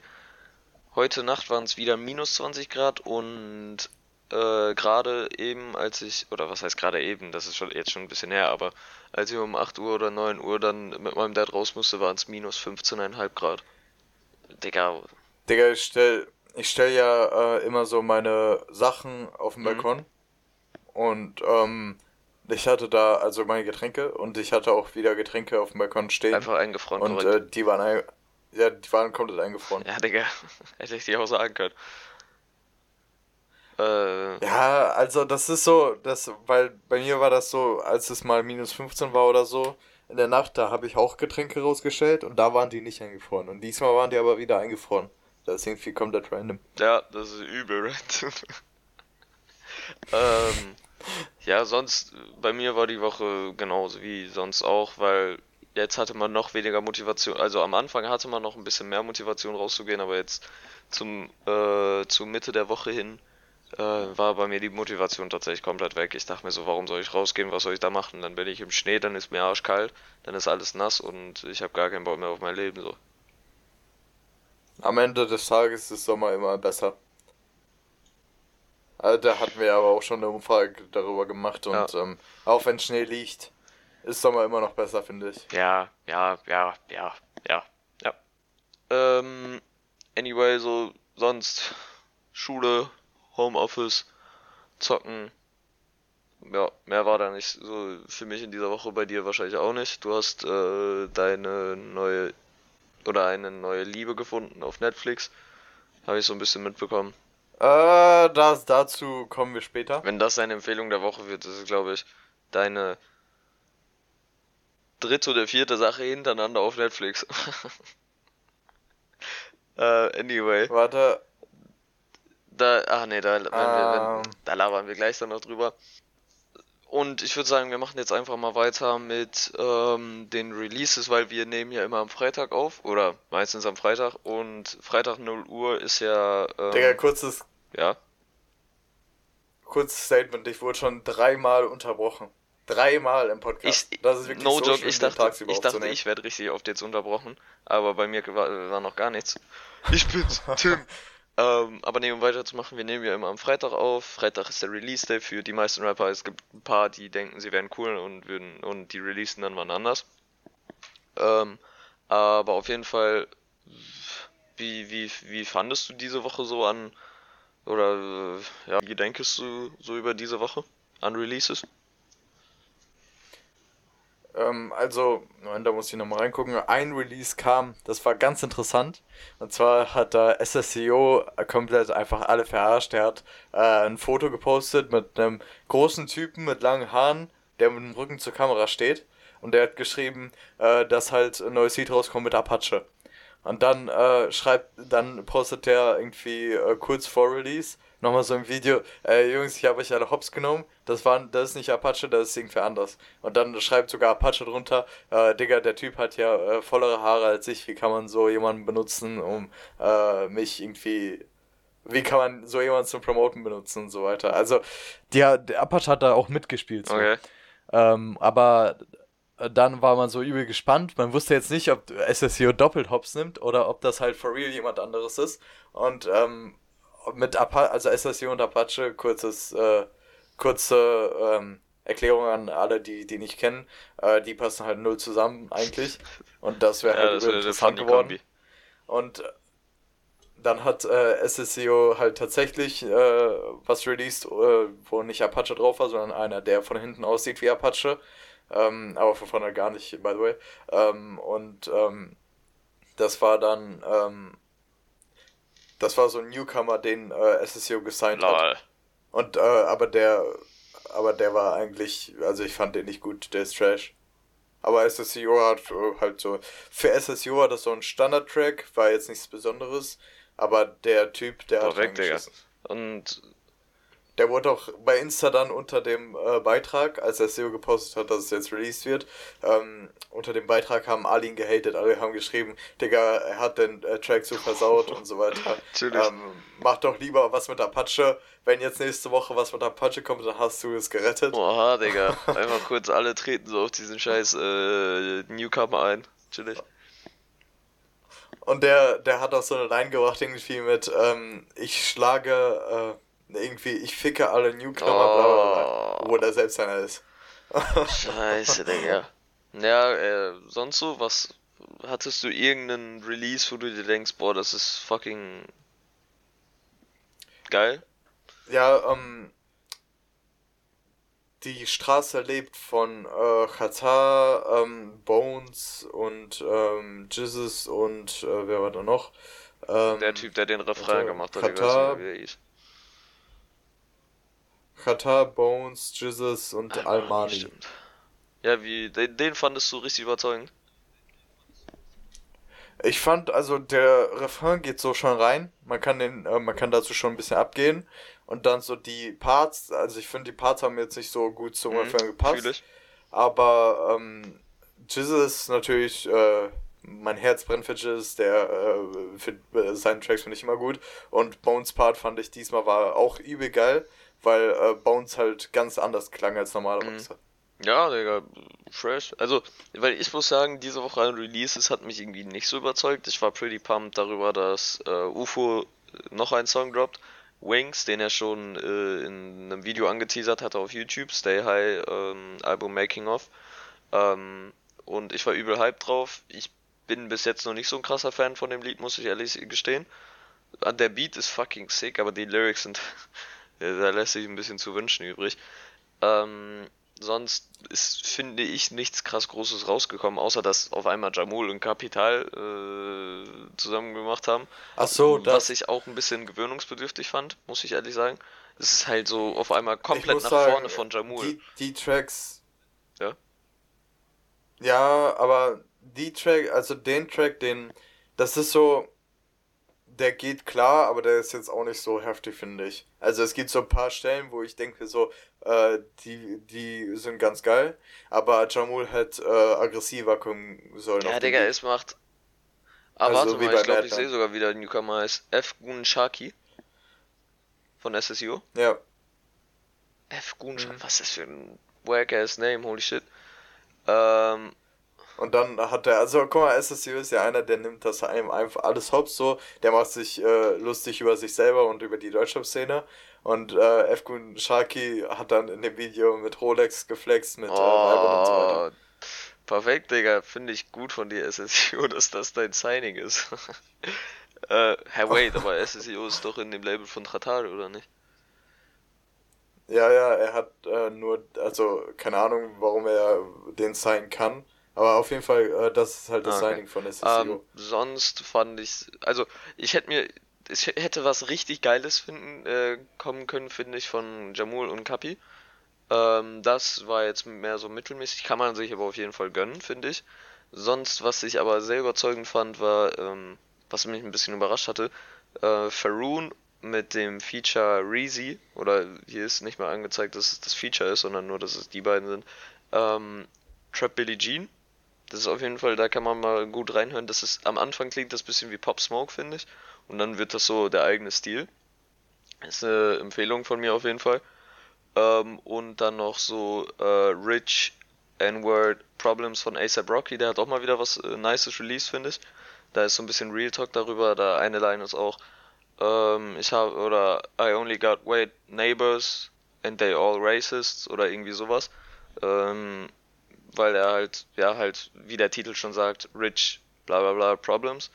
Heute Nacht waren es wieder minus 20 Grad und äh, gerade eben, als ich, oder was heißt gerade eben, das ist schon jetzt schon ein bisschen her, aber als ich um 8 Uhr oder 9 Uhr dann mit meinem Dad raus musste, waren es minus 15,5 Grad. Digga. Digga, ich stell, ich stell ja äh, immer so meine Sachen auf den mhm. Balkon mhm. und ähm, ich hatte da also meine Getränke und ich hatte auch wieder Getränke auf dem Balkon stehen. Einfach eingefroren. Und äh, die waren ein, ja, die waren komplett eingefroren. Ja, Digga, hätte ich dir auch sagen können. Äh, ja, also das ist so, das, weil bei mir war das so, als es mal minus 15 war oder so, in der Nacht, da habe ich auch Getränke rausgestellt und da waren die nicht eingefroren. Und diesmal waren die aber wieder eingefroren. Das ist irgendwie komplett random. Ja, das ist übel random. ähm, ja, sonst, bei mir war die Woche genauso wie sonst auch, weil jetzt hatte man noch weniger Motivation. Also am Anfang hatte man noch ein bisschen mehr Motivation rauszugehen, aber jetzt zum, äh, zur Mitte der Woche hin äh, war bei mir die Motivation tatsächlich komplett weg. Ich dachte mir so, warum soll ich rausgehen, was soll ich da machen? Dann bin ich im Schnee, dann ist mir arschkalt, dann ist alles nass und ich habe gar keinen Bock mehr auf mein Leben so. Am Ende des Tages ist Sommer immer besser. Also da hatten wir aber auch schon eine Umfrage darüber gemacht und ja. ähm, auch wenn Schnee liegt, ist Sommer immer noch besser, finde ich. Ja, ja, ja, ja, ja, ja. Ähm, anyway, so sonst Schule, Homeoffice, Zocken. Ja, mehr war da nicht so für mich in dieser Woche, bei dir wahrscheinlich auch nicht. Du hast äh, deine neue oder eine neue Liebe gefunden auf Netflix. Habe ich so ein bisschen mitbekommen. Äh, das, dazu kommen wir später. Wenn das deine Empfehlung der Woche wird, ist, glaube ich, deine dritte oder vierte Sache hintereinander auf Netflix. uh, anyway. Warte. Da, ach nee, da, wenn um. wir, wenn, da labern wir gleich dann noch drüber. Und ich würde sagen, wir machen jetzt einfach mal weiter mit ähm, den Releases, weil wir nehmen ja immer am Freitag auf oder meistens am Freitag und Freitag 0 Uhr ist ja. Ähm, Digga, kurzes. Ja. Kurzes Statement, ich wurde schon dreimal unterbrochen. Dreimal im Podcast. Ich, das ist wirklich no so joke, ich dachte, ich, dachte ich werde richtig oft jetzt unterbrochen, aber bei mir war, war noch gar nichts. Ich bin's, Tim. ähm, aber nee, um weiterzumachen, wir nehmen ja immer am Freitag auf. Freitag ist der Release-Day für die meisten Rapper. Es gibt ein paar, die denken, sie wären cool und würden und die releasen dann wann anders. Ähm, aber auf jeden Fall, wie, wie, wie fandest du diese Woche so an, oder ja, wie denkst du so über diese Woche an Releases? Ähm, also, da muss ich nochmal reingucken. Ein Release kam, das war ganz interessant. Und zwar hat da SSCO komplett einfach alle verarscht. Er hat äh, ein Foto gepostet mit einem großen Typen mit langen Haaren, der mit dem Rücken zur Kamera steht. Und der hat geschrieben, äh, dass halt ein neues Lied rauskommt mit Apache. Und dann äh, schreibt, dann postet der irgendwie äh, kurz vor Release nochmal so ein Video, äh, Jungs, ich habe euch alle hops genommen, das, war, das ist nicht Apache, das ist irgendwer anders. Und dann schreibt sogar Apache drunter, äh, Digga, der Typ hat ja äh, vollere Haare als ich, wie kann man so jemanden benutzen, um äh, mich irgendwie wie kann man so jemanden zum Promoten benutzen und so weiter. Also, der, der Apache hat da auch mitgespielt. So. Okay. Ähm, aber dann war man so übel gespannt. Man wusste jetzt nicht, ob SSCO doppelt Hops nimmt oder ob das halt for real jemand anderes ist. Und ähm, mit Apache, also SSU und Apache, kurzes, äh, kurze ähm, Erklärung an alle, die die nicht kennen. Äh, die passen halt null zusammen eigentlich. Und das wäre halt ja, interessant geworden. Kombi. Und dann hat äh, SSCO halt tatsächlich äh, was released, äh, wo nicht Apache drauf war, sondern einer, der von hinten aussieht wie Apache. Ähm, aber von vorne gar nicht, by the way. Ähm, und ähm, das war dann ähm, das war so ein Newcomer, den äh, SSCO gesigned Lol. hat. Und, äh, aber der, aber der war eigentlich, also ich fand den nicht gut, der ist trash. Aber SSCO hat äh, halt so, für SSCO war das so ein Standard-Track, war jetzt nichts Besonderes, aber der Typ, der Korrekt, hat Digga. Und der wurde auch bei Insta dann unter dem äh, Beitrag, als er SEO gepostet hat, dass es jetzt released wird, ähm, unter dem Beitrag haben alle ihn gehatet, alle haben geschrieben, Digga, er hat den äh, Track so versaut und so weiter. Ähm, mach doch lieber was mit Apache. Wenn jetzt nächste Woche was mit Apache kommt, dann hast du es gerettet. Oha, Digga. Einfach kurz alle treten so auf diesen scheiß äh, Newcomer ein. Chillig. Und der, der hat auch so eine Line gebracht, irgendwie mit, ähm, ich schlage, äh, irgendwie, ich ficke alle Newcomer, oh. bla bla bla, wo der selbst einer ist. Scheiße, Digga. Ja, äh, sonst so, was hattest du irgendeinen Release, wo du dir denkst, boah, das ist fucking geil? Ja, ähm, die Straße lebt von äh, Qatar, ähm, Bones und ähm, Jizzes und äh, wer war da noch? Ähm, der Typ, der den Refrain gemacht hat, Qatar, ich weiß nicht, wie er hieß. Qatar, Bones, Jesus und Almani. Stimmt. Ja, wie, den, den fandest du richtig überzeugend? Ich fand, also der Refrain geht so schon rein. Man kann den, äh, man kann dazu schon ein bisschen abgehen. Und dann so die Parts, also ich finde, die Parts haben jetzt nicht so gut zum mhm, Refrain gepasst. Aber ähm, Jesus natürlich, äh, mein Herz brennt für Jesus, der äh, für äh, seine Tracks finde ich immer gut. Und Bones Part fand ich diesmal war auch übel geil weil äh, Bones halt ganz anders klang als normalerweise. Mhm. Ja, Digga, fresh. Also, weil ich muss sagen, diese Woche an Releases hat mich irgendwie nicht so überzeugt. Ich war pretty pumped darüber, dass äh, UFO noch einen Song droppt. Wings, den er schon äh, in einem Video angeteasert hatte auf YouTube, Stay High ähm, Album Making of. Ähm, und ich war übel hype drauf. Ich bin bis jetzt noch nicht so ein krasser Fan von dem Lied, muss ich ehrlich gestehen. Der Beat ist fucking sick, aber die Lyrics sind da lässt sich ein bisschen zu wünschen übrig. Ähm, sonst ist, finde ich, nichts krass Großes rausgekommen, außer dass auf einmal Jamul und Kapital äh, zusammen gemacht haben. Ach so, das. Was ich auch ein bisschen gewöhnungsbedürftig fand, muss ich ehrlich sagen. Es ist halt so auf einmal komplett nach sagen, vorne von Jamul. Die, die Tracks. Ja. Ja, aber die Track, also den Track, den. Das ist so der geht klar, aber der ist jetzt auch nicht so heftig, finde ich. Also es gibt so ein paar Stellen, wo ich denke so, äh, die, die sind ganz geil, aber Jamul hätte äh, aggressiver kommen sollen. Ja, Digga, es macht... Aber also, warte mal, ich glaube, ich sehe sogar wieder, den Newcomer heißt F. Gun Shaki von SSU. Ja. F. Gun mhm. was ist das für ein wack-ass Name, holy shit. Ähm, und dann hat er, also guck mal, SSU ist ja einer, der nimmt das einem einfach alles hops so, der macht sich äh, lustig über sich selber und über die Deutschrap-Szene. Und äh, Efgun Sharky hat dann in dem Video mit Rolex geflext, mit oh, äh, und so weiter. Perfekt, Digga. Finde ich gut von dir, SSU, dass das dein Signing ist. äh, hey, wait, aber SSU ist doch in dem Label von Tratal, oder nicht? Ja, ja, er hat äh, nur, also keine Ahnung, warum er den signen kann. Aber auf jeden Fall, äh, das ist halt das okay. Signing von SSCO. Ähm, sonst fand ich, also ich hätte mir, ich hätte was richtig Geiles finden äh, kommen können, finde ich, von Jamul und Kapi. Ähm, das war jetzt mehr so mittelmäßig, kann man sich aber auf jeden Fall gönnen, finde ich. Sonst, was ich aber sehr überzeugend fand, war, ähm, was mich ein bisschen überrascht hatte, äh, Faroon mit dem Feature Reezy, oder hier ist nicht mal angezeigt, dass es das Feature ist, sondern nur, dass es die beiden sind, ähm, Trap Billie Jean das ist auf jeden Fall, da kann man mal gut reinhören. Das ist, am Anfang klingt das ein bisschen wie Pop Smoke, finde ich. Und dann wird das so der eigene Stil. Ist eine Empfehlung von mir auf jeden Fall. Ähm, und dann noch so äh, Rich N-Word Problems von ASAP Rocky. Der hat auch mal wieder was äh, Nices Release, finde ich. Da ist so ein bisschen Real Talk darüber. Da eine Line ist auch, ähm, ich habe, oder I only got white neighbors and they all racists oder irgendwie sowas. Ähm, weil er halt, ja, halt, wie der Titel schon sagt, Rich, bla bla bla, Problems.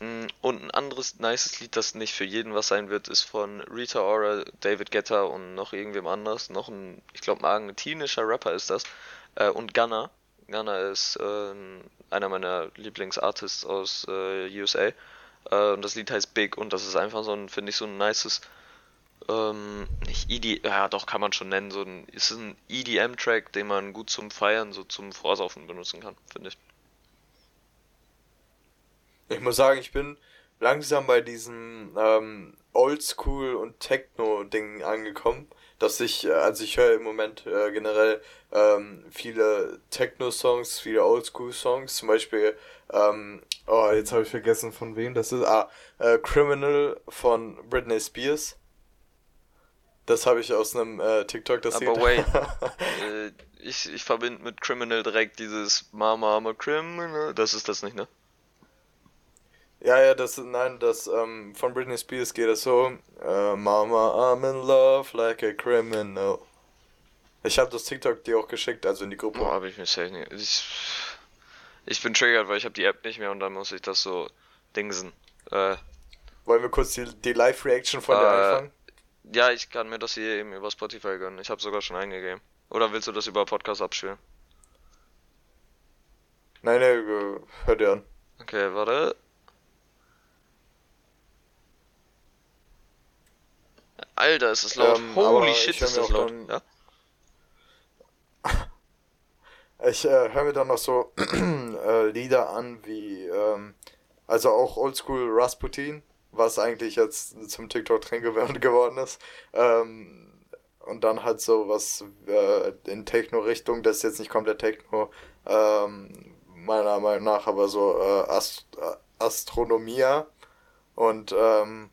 Mm, und ein anderes nices Lied, das nicht für jeden was sein wird, ist von Rita Ora, David Guetta und noch irgendwem anders. Noch ein, ich glaube, ein argentinischer Rapper ist das. Äh, und Gunna. Gunna ist äh, einer meiner Lieblingsartists aus äh, USA. Äh, und das Lied heißt Big und das ist einfach so ein, finde ich, so ein nices ähm, nicht EDM, ja doch, kann man schon nennen, so ein, ist ein EDM-Track, den man gut zum Feiern, so zum Vorsaufen benutzen kann, finde ich. Ich muss sagen, ich bin langsam bei diesem ähm, Oldschool und Techno-Ding angekommen, dass ich, äh, also ich höre im Moment äh, generell ähm, viele Techno-Songs, viele Oldschool-Songs, zum Beispiel, ähm, oh, jetzt habe ich vergessen von wem das ist, ah, äh, Criminal von Britney Spears das habe ich aus einem äh, TikTok, das Aber wait, äh, ich, ich verbinde mit Criminal direkt dieses Mama, I'm a Criminal. Das ist das nicht, ne? Ja, ja, das, nein, das, ähm, von Britney Spears geht es so, äh, Mama, I'm in love like a criminal. Ich habe das TikTok dir auch geschickt, also in die Gruppe. Oh, habe ich mich nicht. Ich, ich bin triggert, weil ich habe die App nicht mehr und dann muss ich das so dingsen. Äh, Wollen wir kurz die, die Live-Reaction von äh, dir anfangen? Ja, ich kann mir das hier eben über Spotify gönnen. Ich habe sogar schon eingegeben. Oder willst du das über Podcast abspielen? Nein, nein, hör dir an. Okay, warte. Alter, ist das laut. Ähm, Holy shit, ist das laut. Dann, ja? Ich äh, höre mir dann noch so äh, Lieder an wie, ähm, also auch Oldschool Rasputin was eigentlich jetzt zum TikTok-Trend geworden ist. Ähm, und dann halt so was äh, in Techno-Richtung, das ist jetzt nicht komplett Techno, ähm, meiner Meinung nach, aber so äh, Ast äh, Astronomia und ähm,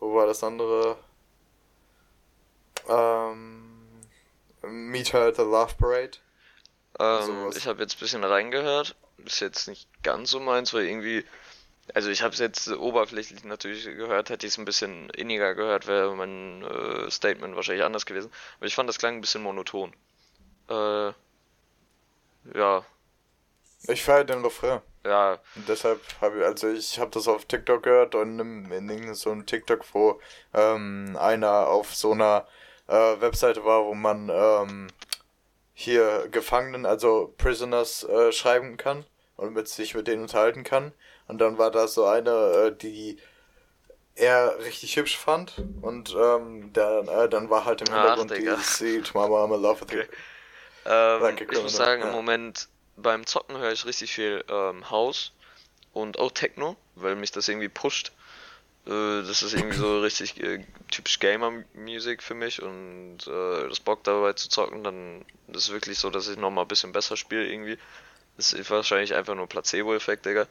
wo war das andere? Ähm, Meet Her at the Love Parade. Ähm, ich habe jetzt ein bisschen reingehört. Ist jetzt nicht ganz so meins, weil irgendwie also ich habe es jetzt oberflächlich natürlich gehört, hätte ich es ein bisschen inniger gehört, wäre mein äh, Statement wahrscheinlich anders gewesen. Aber ich fand, das klang ein bisschen monoton. Äh, ja. Ich feiere den Refrain. Ja. Und deshalb habe ich, also ich habe das auf TikTok gehört und in, in so einem TikTok, wo ähm, einer auf so einer äh, Webseite war, wo man ähm, hier Gefangenen, also Prisoners, äh, schreiben kann und mit sich mit denen unterhalten kann. Und dann war da so eine, äh, die er richtig hübsch fand und ähm, der, äh, dann war halt im Hintergrund Ach, die Sweet Mama I'm in love with you. Ähm, ich muss sagen, ja. im Moment beim Zocken höre ich richtig viel ähm, House und auch Techno, weil mich das irgendwie pusht. Äh, das ist irgendwie so richtig äh, typisch Gamer-Music für mich und äh, das Bock dabei zu zocken, dann ist es wirklich so, dass ich nochmal ein bisschen besser spiele irgendwie. Das ist wahrscheinlich einfach nur Placebo-Effekt, Digga.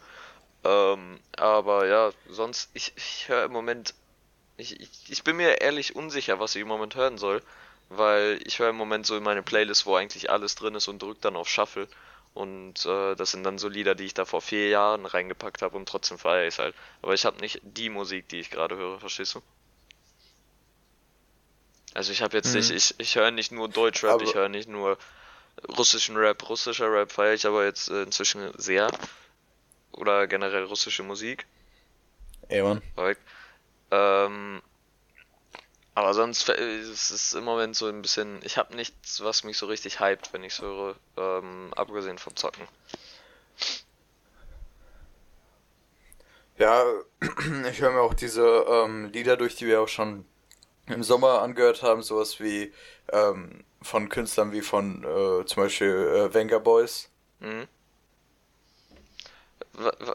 Ähm, aber ja, sonst, ich, ich höre im Moment, ich, ich, ich bin mir ehrlich unsicher, was ich im Moment hören soll, weil ich höre im Moment so in meine Playlist, wo eigentlich alles drin ist und drücke dann auf Shuffle. Und äh, das sind dann so Lieder, die ich da vor vier Jahren reingepackt habe und trotzdem feiere ich es halt. Aber ich habe nicht die Musik, die ich gerade höre, verstehst du? Also ich habe jetzt mhm. nicht, ich, ich höre nicht nur Deutschrap, aber ich höre nicht nur russischen Rap, russischer Rap feiere ich aber jetzt äh, inzwischen sehr. Oder generell russische Musik. Ey, Mann. Ähm, aber sonst ist es im Moment so ein bisschen, ich habe nichts, was mich so richtig hypt, wenn ich es höre, ähm, abgesehen vom Zocken. Ja, ich höre mir auch diese ähm, Lieder durch, die wir auch schon im Sommer angehört haben, sowas wie ähm, von Künstlern wie von äh, zum Beispiel äh, Venga Boys. Mhm.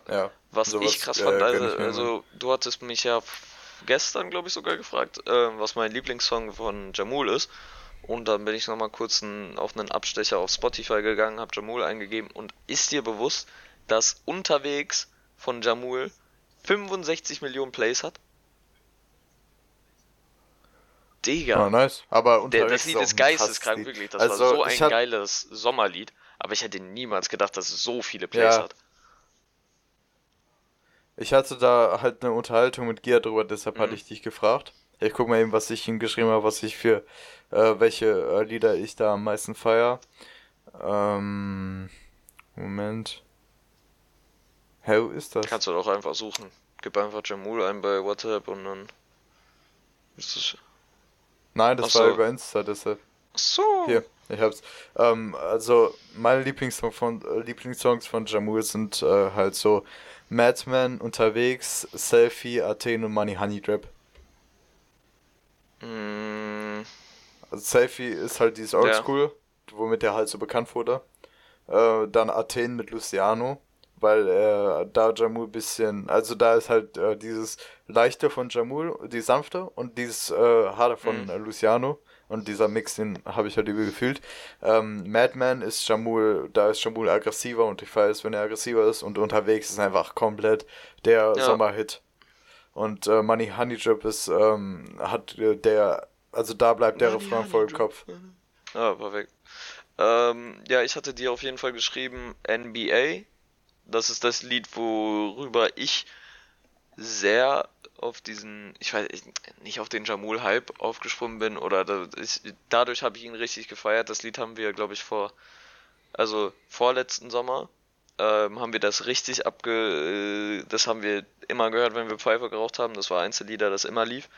Ja, was ich krass fand, äh, also, also du hattest mich ja gestern, glaube ich, sogar gefragt, äh, was mein Lieblingssong von Jamul ist. Und dann bin ich nochmal kurz ein, auf einen Abstecher auf Spotify gegangen, habe Jamul eingegeben und ist dir bewusst, dass unterwegs von Jamul 65 Millionen Plays hat? Digga. Oh, nice. Aber unterwegs Der, das Lied ist geisteskrank, wirklich. Das also, war so ein geiles Sommerlied. Aber ich hätte niemals gedacht, dass es so viele Plays ja. hat. Ich hatte da halt eine Unterhaltung mit Gia drüber, deshalb mhm. hatte ich dich gefragt. Ich guck mal eben, was ich ihm geschrieben habe, was ich für äh, welche äh, Lieder ich da am meisten feier. Ähm, Moment. Hä, wo ist das? Kannst du doch einfach suchen. Gib einfach Jamul ein bei WhatsApp und dann ist es. Nein, das Ach war so. über Insta, deshalb. Ach so. Hier, ich hab's. Ähm, also meine Lieblingssong von, äh, Lieblingssongs von Jamul sind äh, halt so Madman, Unterwegs, Selfie, Athen und Money Honey Drip. Mm. Also Selfie ist halt dieses Oldschool, ja. womit er halt so bekannt wurde. Äh, dann Athen mit Luciano, weil äh, da Jamul bisschen, also da ist halt äh, dieses leichte von Jamul, die sanfte und dieses äh, harte von mhm. Luciano. Und dieser Mix, den habe ich halt übel gefühlt. Ähm, Madman ist Jamul, da ist Jamul aggressiver und ich weiß, wenn er aggressiver ist und unterwegs ist einfach komplett der ja. Sommerhit. Und äh, Money Honey Drip ist, ähm, hat äh, der, also da bleibt der Refrain voll im Kopf. Ah, perfekt. Ähm, ja, ich hatte dir auf jeden Fall geschrieben NBA. Das ist das Lied, worüber ich sehr auf diesen, ich weiß nicht auf den Jamul-Hype aufgesprungen bin oder da, ich, dadurch habe ich ihn richtig gefeiert. Das Lied haben wir, glaube ich, vor, also vorletzten Sommer ähm, haben wir das richtig abge, äh, das haben wir immer gehört, wenn wir Pfeife geraucht haben. Das war eins der Lieder, das immer lief.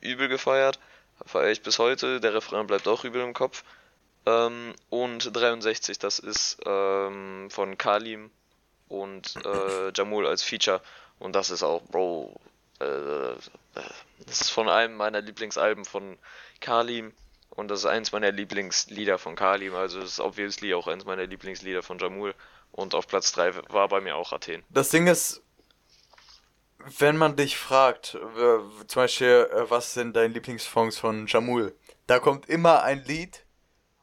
Übel gefeiert, feiere ich bis heute. Der Refrain bleibt auch übel im Kopf. Ähm, und 63, das ist ähm, von Kalim und äh, Jamul als Feature. Und das ist auch, Bro, das ist von einem meiner Lieblingsalben von Kalim und das ist eins meiner Lieblingslieder von Kalim, also das ist obviously auch eins meiner Lieblingslieder von Jamul und auf Platz 3 war bei mir auch Athen. Das Ding ist, wenn man dich fragt, zum Beispiel, äh, was sind deine Lieblingssongs von Jamul, da kommt immer ein Lied,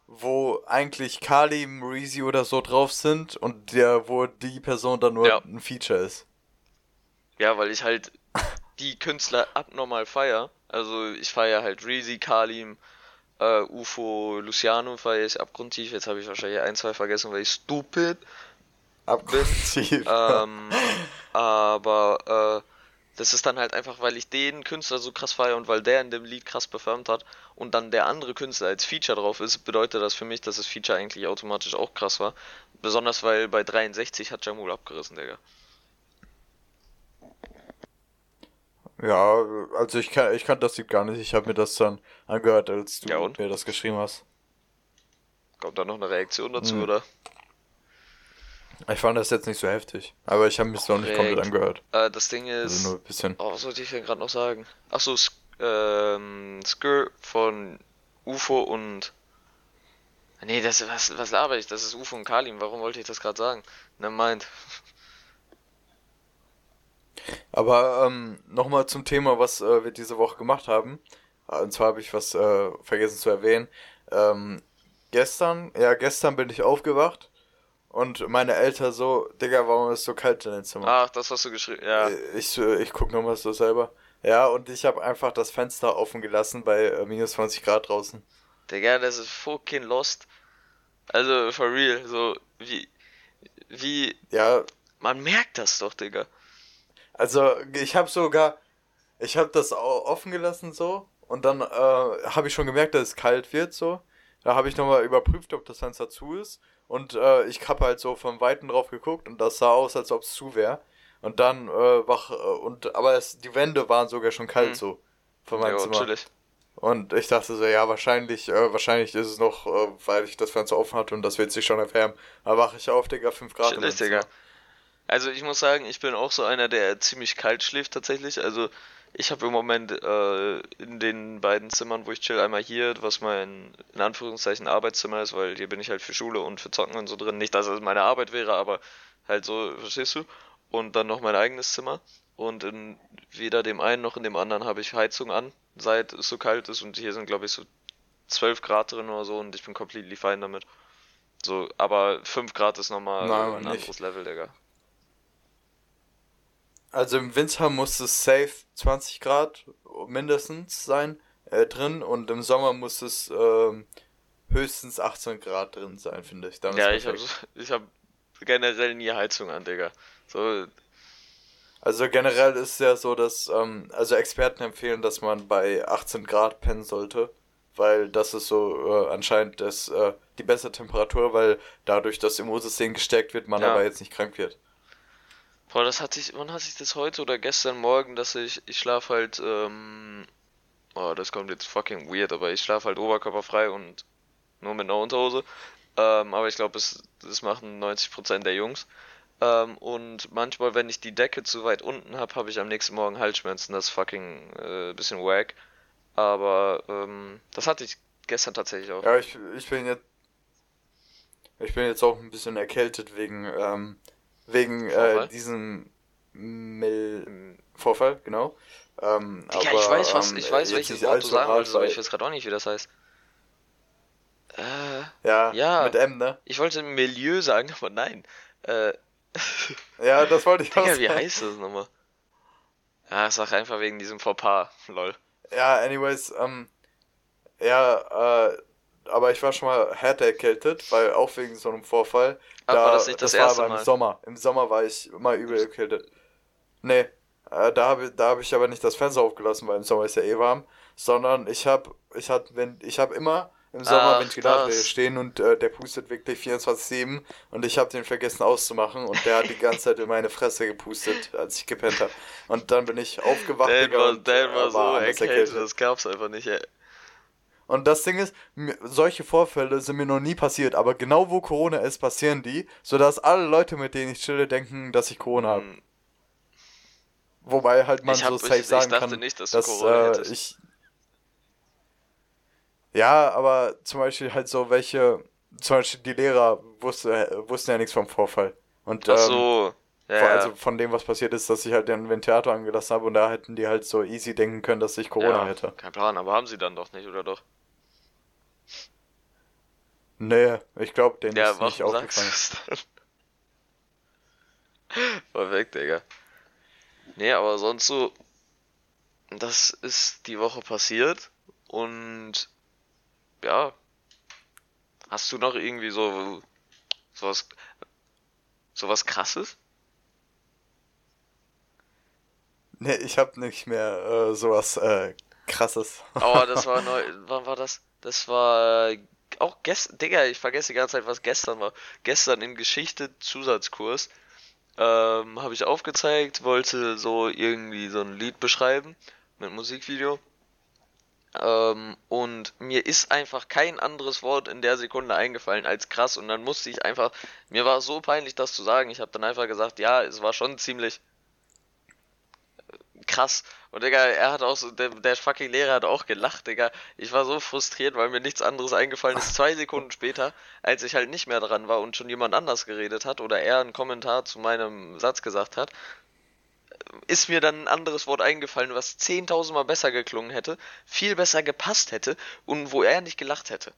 wo eigentlich Kalim, Reezy oder so drauf sind und der, wo die Person dann nur ja. ein Feature ist. Ja, weil ich halt die Künstler abnormal feier. Also ich feiere halt Reezy, Kalim, äh, UFO, Luciano feiere ich abgrundtief. Jetzt habe ich wahrscheinlich ein, zwei vergessen, weil ich stupid abgrundtief. bin. Ähm, aber äh, das ist dann halt einfach, weil ich den Künstler so krass feiere und weil der in dem Lied krass performt hat und dann der andere Künstler als Feature drauf ist, bedeutet das für mich, dass das Feature eigentlich automatisch auch krass war. Besonders weil bei 63 hat Jamul abgerissen, Digga. Ja, also ich kann, ich kann das Lied gar nicht. Ich habe mir das dann angehört, als du ja, mir das geschrieben hast. Kommt da noch eine Reaktion dazu, mhm. oder? Ich fand das jetzt nicht so heftig, aber ich habe mir es noch nicht komplett angehört. Äh, das Ding ist. Also nur ein bisschen. Oh, was sollte ich denn gerade noch sagen? Achso, ähm, Skr von UFO und. Nee, das was, was laber ich? Das ist UFO und Kalim. Warum wollte ich das gerade sagen? Ne, meint. Aber ähm, nochmal zum Thema, was äh, wir diese Woche gemacht haben. Und zwar habe ich was äh, vergessen zu erwähnen. Ähm, gestern, ja, gestern bin ich aufgewacht und meine Eltern so, Digga, warum ist es so kalt in deinem Zimmer? Ach, das hast du geschrieben, ja. Äh, ich, äh, ich guck nochmal so selber. Ja, und ich habe einfach das Fenster offen gelassen bei äh, minus 20 Grad draußen. Digga, das ist fucking lost. Also, for real, so, wie, wie, ja. Man merkt das doch, Digga. Also, ich habe sogar, ich habe das offen gelassen so und dann äh, habe ich schon gemerkt, dass es kalt wird so. Da habe ich nochmal überprüft, ob das Fenster zu ist und äh, ich habe halt so von Weitem drauf geguckt und das sah aus, als ob es zu wäre. Und dann äh, wach, äh, und aber es, die Wände waren sogar schon kalt mhm. so von meinem jo, Zimmer. Natürlich. Und ich dachte so, ja, wahrscheinlich, äh, wahrscheinlich ist es noch, äh, weil ich das Fenster offen hatte und das wird sich schon erwärmen. Da wache ich auf, Digga, 5 Grad. Chillig, Digga. Also ich muss sagen, ich bin auch so einer, der ziemlich kalt schläft tatsächlich. Also ich habe im Moment äh, in den beiden Zimmern, wo ich chill, einmal hier, was mein in Anführungszeichen Arbeitszimmer ist, weil hier bin ich halt für Schule und für Zocken und so drin. Nicht, dass es meine Arbeit wäre, aber halt so, verstehst du? Und dann noch mein eigenes Zimmer. Und in weder dem einen noch in dem anderen habe ich Heizung an, seit es so kalt ist. Und hier sind, glaube ich, so 12 Grad drin oder so und ich bin completely fein damit. So, aber 5 Grad ist nochmal Nein, ein anderes nicht. Level, Digga. Also im Winter muss es safe 20 Grad mindestens sein äh, drin und im Sommer muss es ähm, höchstens 18 Grad drin sein, finde ich. Dann ja, ich habe ich hab generell nie Heizung an, Digga. So. Also generell ist ja so, dass ähm, also Experten empfehlen, dass man bei 18 Grad pennen sollte, weil das ist so äh, anscheinend das, äh, die bessere Temperatur, weil dadurch das Immunsystem gestärkt wird, man ja. aber jetzt nicht krank wird. Boah, das hatte ich, wann hatte ich das heute oder gestern Morgen, dass ich, ich schlaf halt, ähm, oh, das kommt jetzt fucking weird, aber ich schlaf halt oberkörperfrei und nur mit einer Unterhose. Ähm, aber ich glaube, das, das machen 90% der Jungs. Ähm, und manchmal, wenn ich die Decke zu weit unten habe, habe ich am nächsten Morgen Halsschmerzen. Das ist fucking äh, bisschen wack. Aber ähm, das hatte ich gestern tatsächlich auch. Ja, ich, ich bin jetzt ich bin jetzt auch ein bisschen erkältet wegen ähm, Wegen äh, diesem Mil Vorfall, genau. Ähm, Digga, aber, ich weiß, was, ich weiß, welches Wort du sagen wolltest, aber ich weiß gerade auch nicht, wie das heißt. Äh, ja, ja, mit M, ne? Ich wollte Milieu sagen, aber nein. Äh, ja, das wollte ich Digga, auch sagen. wie heißt das nochmal? Ja, sag einfach wegen diesem Fauxpas, lol. Ja, anyways, ähm, ja, äh, aber ich war schon mal härter erkältet, weil auch wegen so einem Vorfall. Ach, da, war das nicht das, das erste war aber im Mal? Sommer. Im Sommer war ich immer übel erkältet. Nee, äh, da habe da hab ich aber nicht das Fenster aufgelassen, weil im Sommer ist ja eh warm, sondern ich habe ich hab, wenn ich habe immer im Sommer Ach, Ventilator stehen und äh, der pustet wirklich 24/7 und ich habe den vergessen auszumachen und der hat die ganze Zeit in meine Fresse gepustet, als ich gepennt habe. Und dann bin ich aufgewacht. Der war, der war, so erkältet, das gab's einfach nicht. Ey. Und das Ding ist, solche Vorfälle sind mir noch nie passiert, aber genau wo Corona ist, passieren die, sodass alle Leute, mit denen ich chille, denken, dass ich Corona habe. Hm. Wobei halt man hab, so safe ich, sagen ich kann, nicht, dass, dass äh, ich. Ja, aber zum Beispiel halt so welche, zum Beispiel die Lehrer wusste, wussten ja nichts vom Vorfall. Und, Ach so. Ähm, ja, also von dem, was passiert ist, dass ich halt den Ventilator angelassen habe und da hätten die halt so easy denken können, dass ich Corona ja, hätte. Kein Plan, aber haben sie dann doch nicht, oder doch? Nee, ich glaube, den ja, ist nicht aufgefallen. Perfekt, Digga. Nee, aber sonst so, das ist die Woche passiert und ja, hast du noch irgendwie so sowas sowas krasses? Nee, ich hab nicht mehr äh, sowas äh, krasses. Aber das war neu, wann war das? Das war auch gestern, Digga, ich vergesse die ganze Zeit, was gestern war. Gestern im Geschichte-Zusatzkurs ähm, habe ich aufgezeigt, wollte so irgendwie so ein Lied beschreiben mit Musikvideo. Ähm, und mir ist einfach kein anderes Wort in der Sekunde eingefallen als krass. Und dann musste ich einfach, mir war so peinlich, das zu sagen. Ich habe dann einfach gesagt, ja, es war schon ziemlich krass. Und Digga, er hat auch so, der, der fucking Lehrer hat auch gelacht, Digga. Ich war so frustriert, weil mir nichts anderes eingefallen ist. Zwei Sekunden später, als ich halt nicht mehr dran war und schon jemand anders geredet hat oder er einen Kommentar zu meinem Satz gesagt hat, ist mir dann ein anderes Wort eingefallen, was 10.000 Mal besser geklungen hätte, viel besser gepasst hätte und wo er nicht gelacht hätte.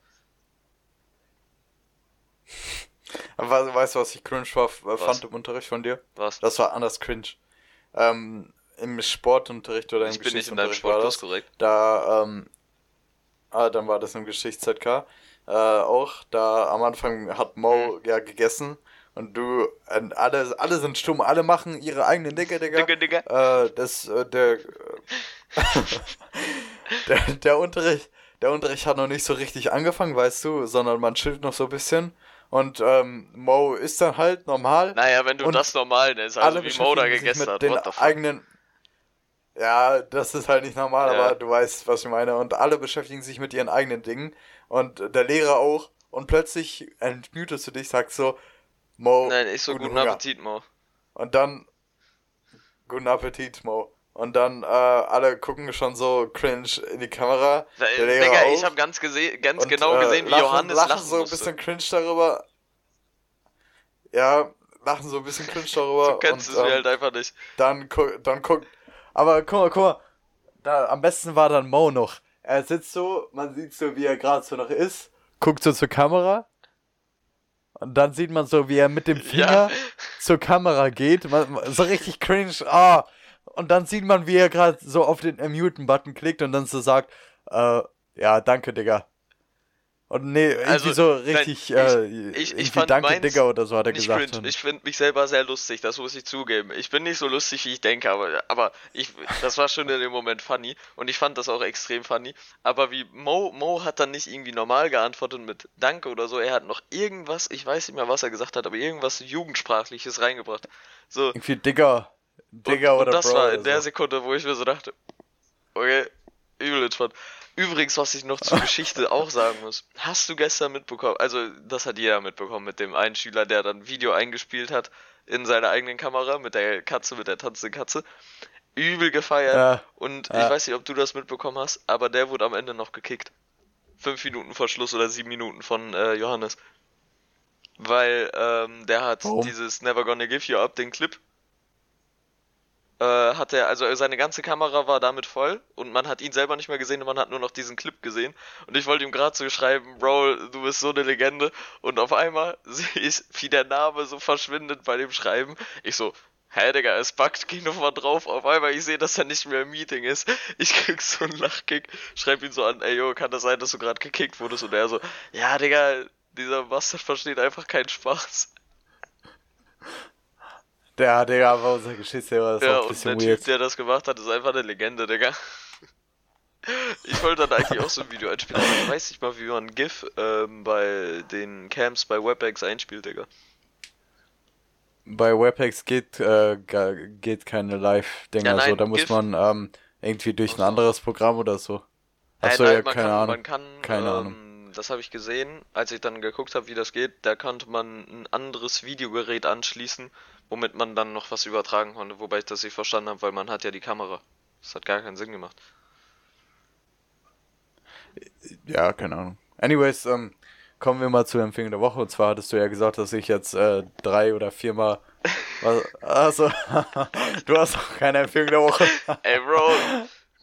Aber weißt du, was ich cringe war, was? fand im Unterricht von dir? Was? Das war anders cringe. Ähm, Im Sportunterricht oder im ich bin nicht in deinem Sportkurs korrekt. Da, ähm, ah, dann war das im Geschichts-ZK äh, auch. Da am Anfang hat Mo mhm. ja gegessen und du, äh, alle, alle sind stumm, alle machen ihre eigenen Dinge, Digga. Digga, Digga. Äh, das, äh, der, der, der Unterricht, der Unterricht hat noch nicht so richtig angefangen, weißt du, sondern man chillt noch so ein bisschen. Und ähm, Mo ist dann halt normal. Naja, wenn du das normal nennst, also wie Mo da gegessen hat. Den eigenen, ja, das ist halt nicht normal, ja. aber du weißt, was ich meine. Und alle beschäftigen sich mit ihren eigenen Dingen. Und der Lehrer auch. Und plötzlich entmutest du dich, sagst so, Mo. Nein, ich so guten, guten Appetit, Mo. Und dann, guten Appetit, Mo. Und dann äh, alle gucken schon so cringe in die Kamera. Der Lehrer Digga, auch. ich habe ganz, ganz und, genau äh, gesehen, wie lachen, Johannes lachen, lachen so ein bisschen cringe darüber. Ja, lachen so ein bisschen cringe darüber. so kennst du sie ähm, halt einfach nicht. Dann, dann guckt. Aber guck mal, guck mal. Da, am besten war dann Mo noch. Er sitzt so, man sieht so, wie er gerade so noch ist, guckt so zur Kamera und dann sieht man so, wie er mit dem Finger ja. zur Kamera geht. So richtig cringe. Ah. Und dann sieht man, wie er gerade so auf den Muten-Button klickt und dann so sagt, äh, ja, danke, Digga. Und nee, irgendwie also, so richtig, nein, ich, äh, ich, ich fand Danke meins Digger oder so hat er gesagt. Cringe. Ich finde mich selber sehr lustig, das muss ich zugeben. Ich bin nicht so lustig, wie ich denke, aber, aber ich, das war schon in dem Moment funny und ich fand das auch extrem funny. Aber wie Mo, Mo hat dann nicht irgendwie normal geantwortet mit Danke oder so, er hat noch irgendwas, ich weiß nicht mehr, was er gesagt hat, aber irgendwas Jugendsprachliches reingebracht. So. Irgendwie Digger. Digger und, oder und das Bro war in der so. Sekunde, wo ich mir so dachte, okay, übel entspannt. Übrigens, was ich noch zur Geschichte auch sagen muss. Hast du gestern mitbekommen, also das hat jeder mitbekommen mit dem einen Schüler, der dann Video eingespielt hat in seiner eigenen Kamera mit der Katze, mit der tanzenden Katze. Übel gefeiert. Ja, und ja. ich weiß nicht, ob du das mitbekommen hast, aber der wurde am Ende noch gekickt. Fünf Minuten vor Schluss oder sieben Minuten von äh, Johannes. Weil ähm, der hat Warum? dieses Never Gonna Give You Up, den Clip, äh, hat er, also seine ganze Kamera war damit voll und man hat ihn selber nicht mehr gesehen und man hat nur noch diesen Clip gesehen. Und ich wollte ihm gerade so schreiben, Bro, du bist so eine Legende. Und auf einmal sehe ich, wie der Name so verschwindet bei dem Schreiben. Ich so, hä, Digga, es backt, geh nochmal drauf. Auf einmal, ich sehe, dass er nicht mehr im Meeting ist. Ich krieg so einen Lachkick, schreib ihn so an, ey, yo, kann das sein, dass du gerade gekickt wurdest? Und er so, ja, Digga, dieser Bastard versteht einfach keinen Spaß. Der, Digga, aber unser Geschichtslehrer ist ja, auch ein bisschen und der weird. Typ, der das gemacht hat, ist einfach eine Legende, Digga. Ich wollte dann eigentlich auch so ein Video einspielen, aber ich weiß nicht mal, wie man GIF ähm, bei den Camps bei WebEx einspielt, Digga. Bei WebEx geht, äh, geht keine Live-Dinger ja, so, da muss man ähm, irgendwie durch ein anderes Programm oder so. Achso, ja, keine kann, Ahnung. Man kann, keine ähm, Ahnung das habe ich gesehen, als ich dann geguckt habe, wie das geht. Da konnte man ein anderes Videogerät anschließen, womit man dann noch was übertragen konnte, wobei ich das nicht verstanden habe, weil man hat ja die Kamera. Das hat gar keinen Sinn gemacht. Ja, keine Ahnung. Anyways, ähm, kommen wir mal zur Empfehlung der Woche. Und zwar hattest du ja gesagt, dass ich jetzt äh, drei oder viermal. also, du hast auch keine Empfehlung der Woche. Ey, Bro,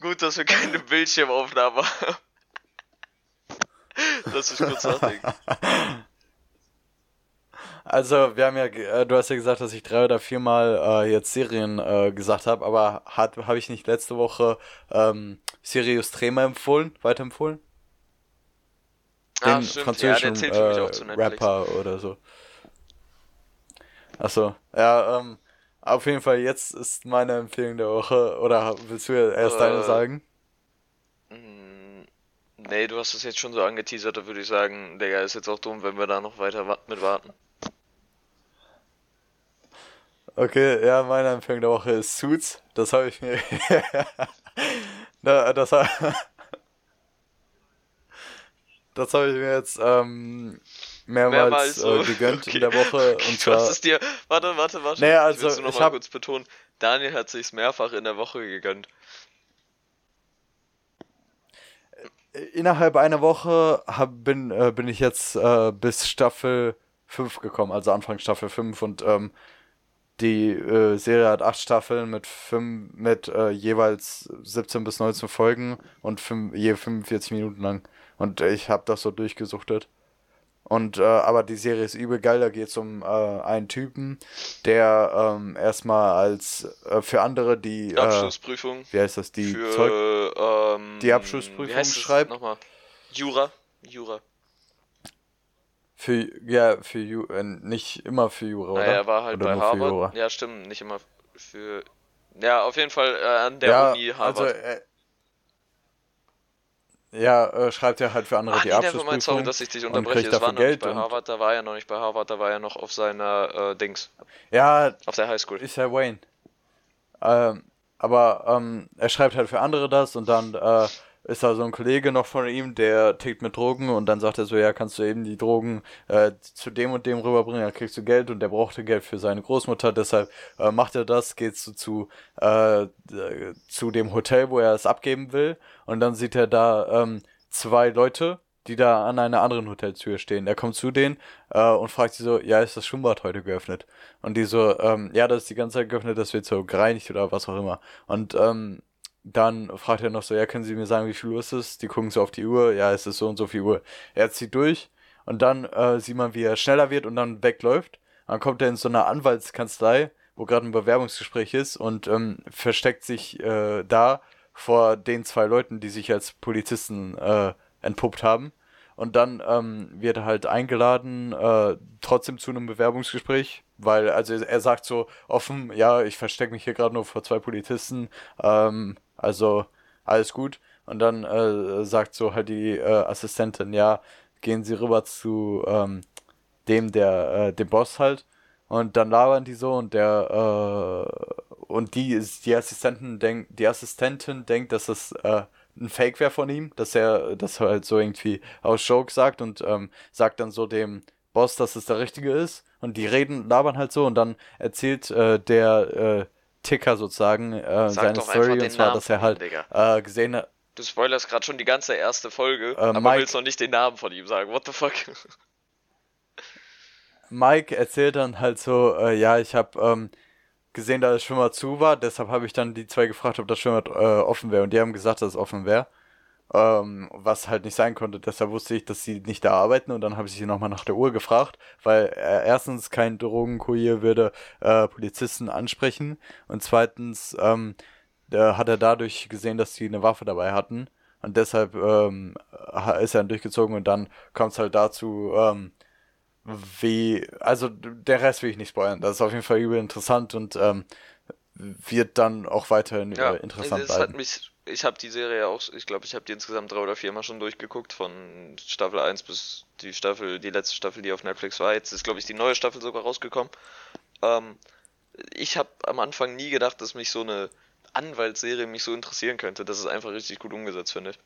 gut, dass wir keine Bildschirmaufnahme haben. Lass mich kurz nachdenken. Also, wir haben ja, äh, du hast ja gesagt, dass ich drei oder viermal äh, jetzt Serien äh, gesagt habe, aber habe ich nicht letzte Woche ähm, Sirius Trema empfohlen, weiterempfohlen? Den ah, französischen ja, äh, Rapper oder so. Achso, ja, ähm, auf jeden Fall, jetzt ist meine Empfehlung der Woche, oder willst du erst deine äh, sagen? Mm, nee, du hast es jetzt schon so angeteasert, da würde ich sagen, Digga, ist jetzt auch dumm, wenn wir da noch weiter mit warten. Okay, ja, meine Empfehlung der Woche ist Suits. Das habe ich mir. das das habe ich mir jetzt ähm, mehrmals, mehrmals äh, gegönnt okay. in der Woche. Und zwar, Was ist dir. Warte, warte, warte. Naja, also, ich, will noch mal kurz betonen. Daniel hat sich's mehrfach in der Woche gegönnt. Innerhalb einer Woche hab, bin, äh, bin ich jetzt äh, bis Staffel 5 gekommen, also Anfang Staffel 5 und ähm, die äh, Serie hat acht Staffeln mit, fünf, mit äh, jeweils 17 bis 19 Folgen und fünf, je 45 Minuten lang. Und ich habe das so durchgesuchtet. Und äh, aber die Serie ist übel geil, da geht es um äh, einen Typen, der ähm, erstmal als äh, für andere die äh, Abschlussprüfung. Wie heißt das? Die für, Zeug ähm, die Abschlussprüfung schreibt. Nochmal. Jura. Jura. Für, ja, für Ju äh, nicht immer für Jura, oder? Naja, er war halt oder bei Harvard. Ja, stimmt, nicht immer für. Ja, auf jeden Fall äh, an der ja, Uni Harvard. Also, äh, ja, äh, schreibt er halt für andere ah, die nee, Abschlussprüfung. Sorry, dass ich dich unterbreche. Das war noch Geld nicht bei Harvard, da war er noch nicht bei Harvard, da war er noch auf seiner äh, Dings. Ja, auf der Highschool. Ist ja Wayne. Ähm, aber ähm, er schreibt halt für andere das und dann äh, ist da so ein Kollege noch von ihm, der tickt mit Drogen und dann sagt er so, ja, kannst du eben die Drogen äh, zu dem und dem rüberbringen, dann kriegst du Geld und der brauchte Geld für seine Großmutter, deshalb äh, macht er das, geht zu, zu, äh, zu dem Hotel, wo er es abgeben will und dann sieht er da ähm, zwei Leute, die da an einer anderen Hoteltür stehen. Er kommt zu denen äh, und fragt sie so, ja, ist das Schwimmbad heute geöffnet? Und die so, ähm, ja, das ist die ganze Zeit geöffnet, das wird so gereinigt oder was auch immer. Und ähm, dann fragt er noch so, ja, können Sie mir sagen, wie viel Uhr ist es? Die gucken so auf die Uhr, ja, es ist so und so viel Uhr. Er zieht durch und dann äh, sieht man, wie er schneller wird und dann wegläuft. Dann kommt er in so eine Anwaltskanzlei, wo gerade ein Bewerbungsgespräch ist und ähm, versteckt sich äh, da vor den zwei Leuten, die sich als Polizisten äh, entpuppt haben. Und dann ähm, wird er halt eingeladen, äh, trotzdem zu einem Bewerbungsgespräch, weil, also er sagt so offen, ja, ich verstecke mich hier gerade nur vor zwei Polizisten, ähm, also alles gut. Und dann äh, sagt so halt die äh, Assistentin, ja, gehen Sie rüber zu ähm, dem, der, äh, dem Boss halt. Und dann labern die so und der, äh, und die die Assistentin denkt, die Assistentin denkt, dass das äh, ein Fake wäre von ihm, dass er das halt so irgendwie aus Joke sagt und ähm, sagt dann so dem Boss, dass es der Richtige ist. Und die reden, labern halt so und dann erzählt äh, der äh, Ticker sozusagen äh, seine Story und zwar, dass er halt äh, gesehen hat. Du spoilerst gerade schon die ganze erste Folge, äh, aber Mike, willst noch nicht den Namen von ihm sagen. What the fuck? Mike erzählt dann halt so, äh, ja, ich habe ähm, gesehen, dass das Schwimmer zu war, deshalb habe ich dann die zwei gefragt, ob das Schwimmer äh, offen wäre und die haben gesagt, dass es offen wäre. Ähm, was halt nicht sein konnte. Deshalb wusste ich, dass sie nicht da arbeiten und dann habe ich sie nochmal nach der Uhr gefragt, weil äh, erstens kein Drogenkurier würde äh, Polizisten ansprechen und zweitens ähm, hat er dadurch gesehen, dass sie eine Waffe dabei hatten und deshalb ähm, ist er dann durchgezogen und dann kommt es halt dazu, ähm, wie, also der Rest will ich nicht spoilern. Das ist auf jeden Fall übel interessant und ähm, wird dann auch weiterhin ja, interessant es bleiben. Hat mich ich habe die Serie auch, ich glaube, ich habe die insgesamt drei oder vier Mal schon durchgeguckt, von Staffel 1 bis die Staffel, die letzte Staffel, die auf Netflix war. Jetzt ist, glaube ich, die neue Staffel sogar rausgekommen. Ähm, ich habe am Anfang nie gedacht, dass mich so eine Anwaltsserie mich so interessieren könnte. Das ist einfach richtig gut umgesetzt, finde ich.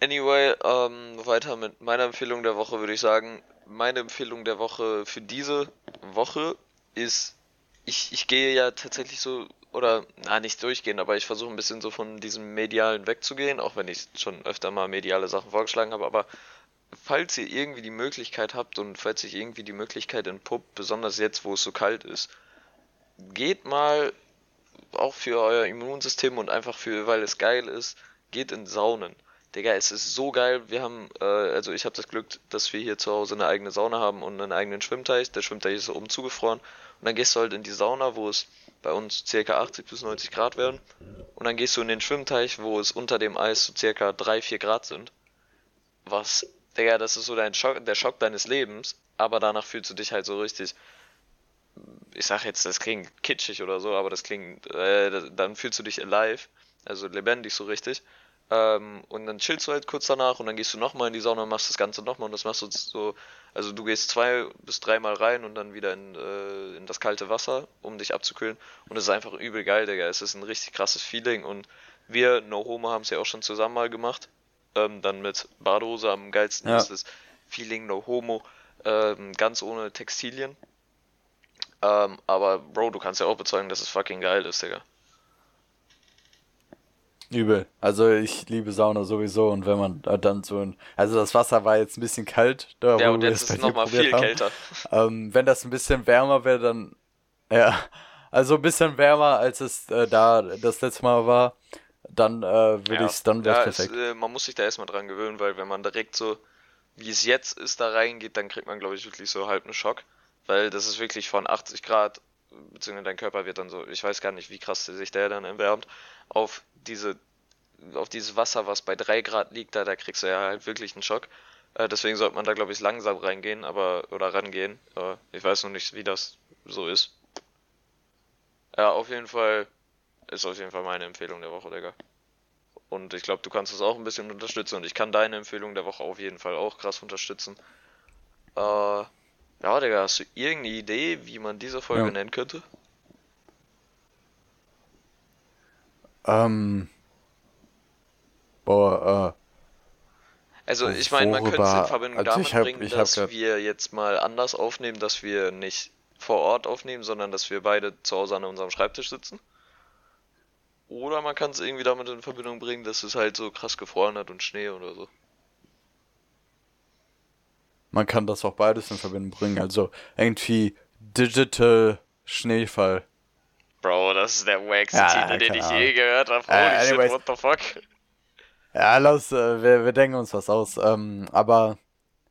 Anyway, ähm, weiter mit meiner Empfehlung der Woche würde ich sagen, meine Empfehlung der Woche für diese Woche ist, ich, ich gehe ja tatsächlich so oder, na, nicht durchgehen, aber ich versuche ein bisschen so von diesem Medialen wegzugehen, auch wenn ich schon öfter mal mediale Sachen vorgeschlagen habe, aber falls ihr irgendwie die Möglichkeit habt und falls sich irgendwie die Möglichkeit entpuppt, besonders jetzt, wo es so kalt ist, geht mal auch für euer Immunsystem und einfach für, weil es geil ist, geht in Saunen. Digga, es ist so geil. Wir haben, äh, also ich habe das Glück, dass wir hier zu Hause eine eigene Sauna haben und einen eigenen Schwimmteich. Der Schwimmteich ist oben zugefroren. Und dann gehst du halt in die Sauna, wo es bei uns ca. 80 bis 90 Grad werden. Und dann gehst du in den Schwimmteich, wo es unter dem Eis so ca. 3, 4 Grad sind. Was, Digga, das ist so dein Schock, der Schock deines Lebens. Aber danach fühlst du dich halt so richtig. Ich sag jetzt, das klingt kitschig oder so, aber das klingt, äh, dann fühlst du dich alive, also lebendig so richtig. Ähm, und dann chillst du halt kurz danach und dann gehst du nochmal in die Sauna und machst das Ganze nochmal und das machst du so, also du gehst zwei bis dreimal rein und dann wieder in, äh, in das kalte Wasser, um dich abzukühlen und es ist einfach übel geil, Digga. Es ist ein richtig krasses Feeling und wir, No Homo, haben es ja auch schon zusammen mal gemacht. Ähm, dann mit Badehose am geilsten ja. ist das Feeling No Homo, ähm, ganz ohne Textilien. Ähm, aber Bro, du kannst ja auch bezeugen, dass es fucking geil ist, Digga. Übel. Also ich liebe Sauna sowieso und wenn man dann so ein. Also das Wasser war jetzt ein bisschen kalt. Da, ja, und jetzt ist es nochmal viel haben. kälter. Ähm, wenn das ein bisschen wärmer wäre, dann. Ja. Also ein bisschen wärmer, als es äh, da das letzte Mal war, dann äh, würde ja. ich dann wäre ja, perfekt. Es, äh, man muss sich da erstmal dran gewöhnen, weil wenn man direkt so, wie es jetzt ist, da reingeht, dann kriegt man, glaube ich, wirklich so halb einen Schock. Weil das ist wirklich von 80 Grad, beziehungsweise dein Körper wird dann so, ich weiß gar nicht, wie krass sich der dann erwärmt, auf diese auf dieses Wasser, was bei 3 Grad liegt, da, da kriegst du ja halt wirklich einen Schock. Äh, deswegen sollte man da, glaube ich, langsam reingehen, aber, oder rangehen. Äh, ich weiß noch nicht, wie das so ist. Ja, auf jeden Fall ist auf jeden Fall meine Empfehlung der Woche, Digga. Und ich glaube, du kannst es auch ein bisschen unterstützen und ich kann deine Empfehlung der Woche auf jeden Fall auch krass unterstützen. Äh, ja, Digga, hast du irgendeine Idee, wie man diese Folge ja. nennen könnte? Ähm, Boah, äh, Also ich meine, man könnte es in Verbindung also damit hab, bringen, dass wir jetzt mal anders aufnehmen, dass wir nicht vor Ort aufnehmen, sondern dass wir beide zu Hause an unserem Schreibtisch sitzen. Oder man kann es irgendwie damit in Verbindung bringen, dass es halt so krass gefroren hat und Schnee oder so. Man kann das auch beides in Verbindung bringen, also irgendwie Digital Schneefall. Bro, das ist der wackste ja, Titel, den ich je gehört habe. Holy uh, shit, what the fuck? Ja, los, äh, wir, wir denken uns was aus. Ähm, aber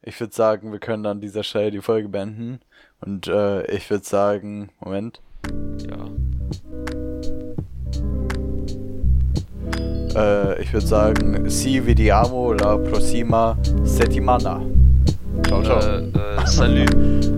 ich würde sagen, wir können an dieser Stelle die Folge beenden. Und äh, ich würde sagen, Moment. Ja. Äh, ich würde sagen, si vediamo la prossima settimana. Ciao, ciao. Äh, äh, salut.